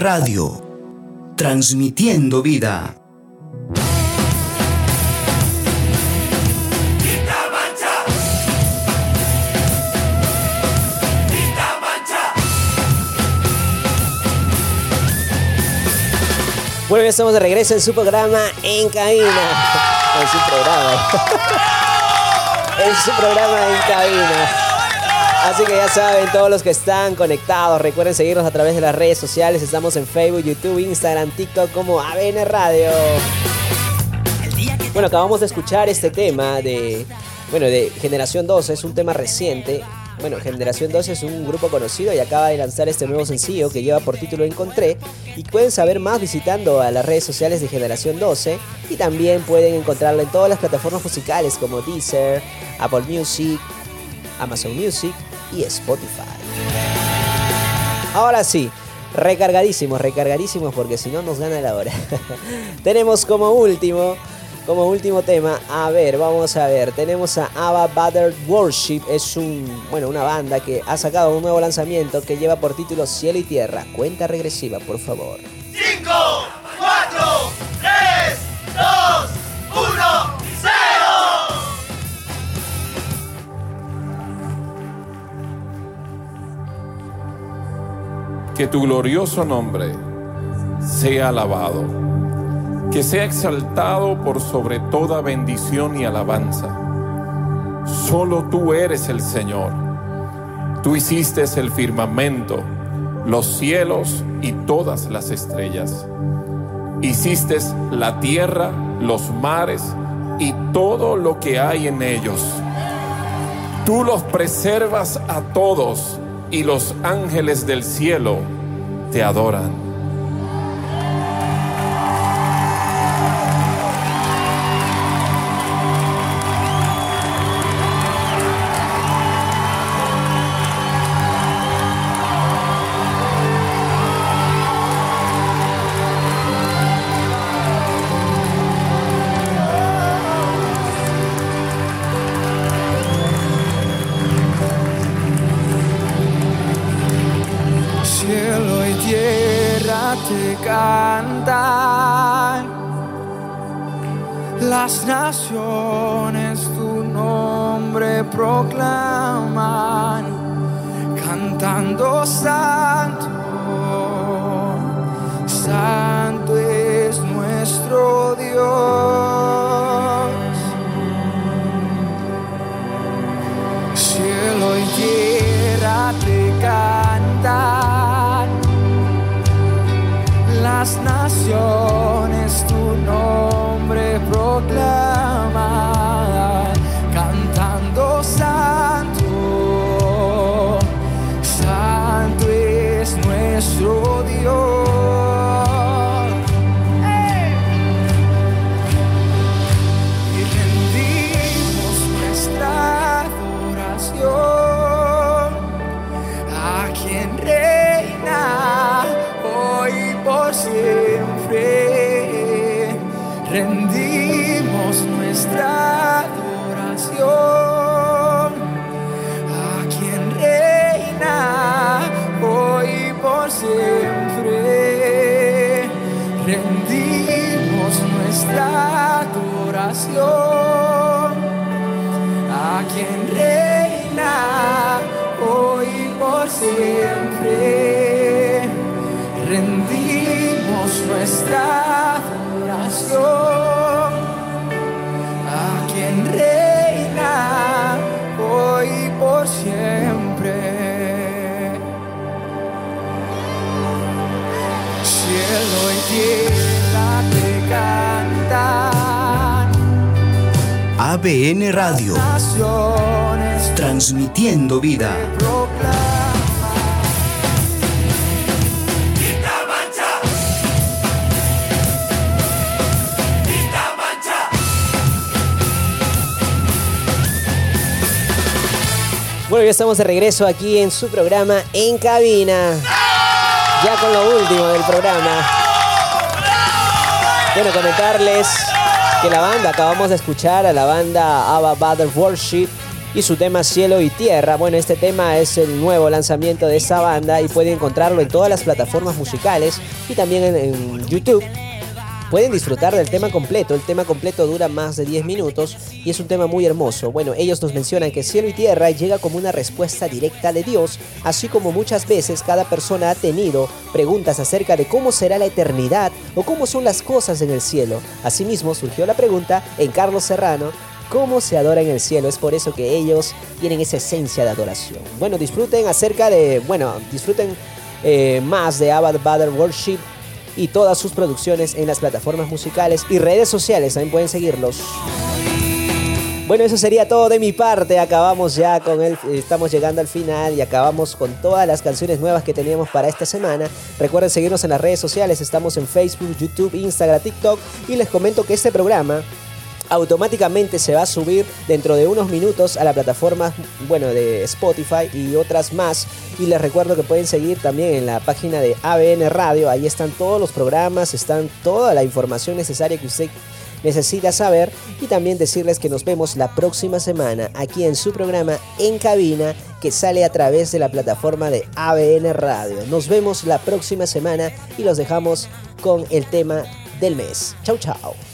Radio. Transmitiendo vida. Bueno, ya estamos de regreso en su programa En Cabina. En su programa. en su programa En Cabina. Así que ya saben, todos los que están conectados, recuerden seguirnos a través de las redes sociales. Estamos en Facebook, YouTube, Instagram, TikTok como ABN Radio. Bueno, acabamos de escuchar este tema de, bueno, de Generación 12, es un tema reciente. Bueno, Generación 12 es un grupo conocido y acaba de lanzar este nuevo sencillo que lleva por título Encontré. Y pueden saber más visitando a las redes sociales de Generación 12 y también pueden encontrarlo en todas las plataformas musicales como Deezer, Apple Music, Amazon Music y Spotify. Ahora sí, recargadísimos, recargadísimos porque si no nos gana la hora. Tenemos como último, como último tema, a ver, vamos a ver, tenemos a Ava Battered Worship, es un, bueno, una banda que ha sacado un nuevo lanzamiento que lleva por título Cielo y Tierra. Cuenta regresiva, por favor. 5, Que tu glorioso nombre sea alabado, que sea exaltado por sobre toda bendición y alabanza. Solo tú eres el Señor. Tú hiciste el firmamento, los cielos y todas las estrellas. Hiciste la tierra, los mares y todo lo que hay en ellos. Tú los preservas a todos y los ángeles del cielo te adoran. Cantando santo, ABN Radio. Transmitiendo vida. Bueno, ya estamos de regreso aquí en su programa En Cabina. Ya con lo último del programa. Bueno, comentarles que la banda, acabamos de escuchar a la banda Abba Bather Worship y su tema Cielo y Tierra. Bueno, este tema es el nuevo lanzamiento de esa banda y pueden encontrarlo en todas las plataformas musicales y también en YouTube pueden disfrutar del tema completo. El tema completo dura más de 10 minutos y es un tema muy hermoso. Bueno, ellos nos mencionan que cielo y tierra llega como una respuesta directa de Dios, así como muchas veces cada persona ha tenido preguntas acerca de cómo será la eternidad o cómo son las cosas en el cielo. Asimismo surgió la pregunta en Carlos Serrano cómo se adora en el cielo. Es por eso que ellos tienen esa esencia de adoración. Bueno, disfruten acerca de, bueno, disfruten eh, más de Abad Bather Worship y todas sus producciones en las plataformas musicales y redes sociales. También pueden seguirlos. Bueno, eso sería todo de mi parte. Acabamos ya con el. Estamos llegando al final y acabamos con todas las canciones nuevas que teníamos para esta semana. Recuerden seguirnos en las redes sociales. Estamos en Facebook, YouTube, Instagram, TikTok. Y les comento que este programa automáticamente se va a subir dentro de unos minutos a la plataforma bueno de Spotify y otras más y les recuerdo que pueden seguir también en la página de ABN Radio ahí están todos los programas están toda la información necesaria que usted necesita saber y también decirles que nos vemos la próxima semana aquí en su programa En Cabina que sale a través de la plataforma de ABN Radio. Nos vemos la próxima semana y los dejamos con el tema del mes. Chau chau.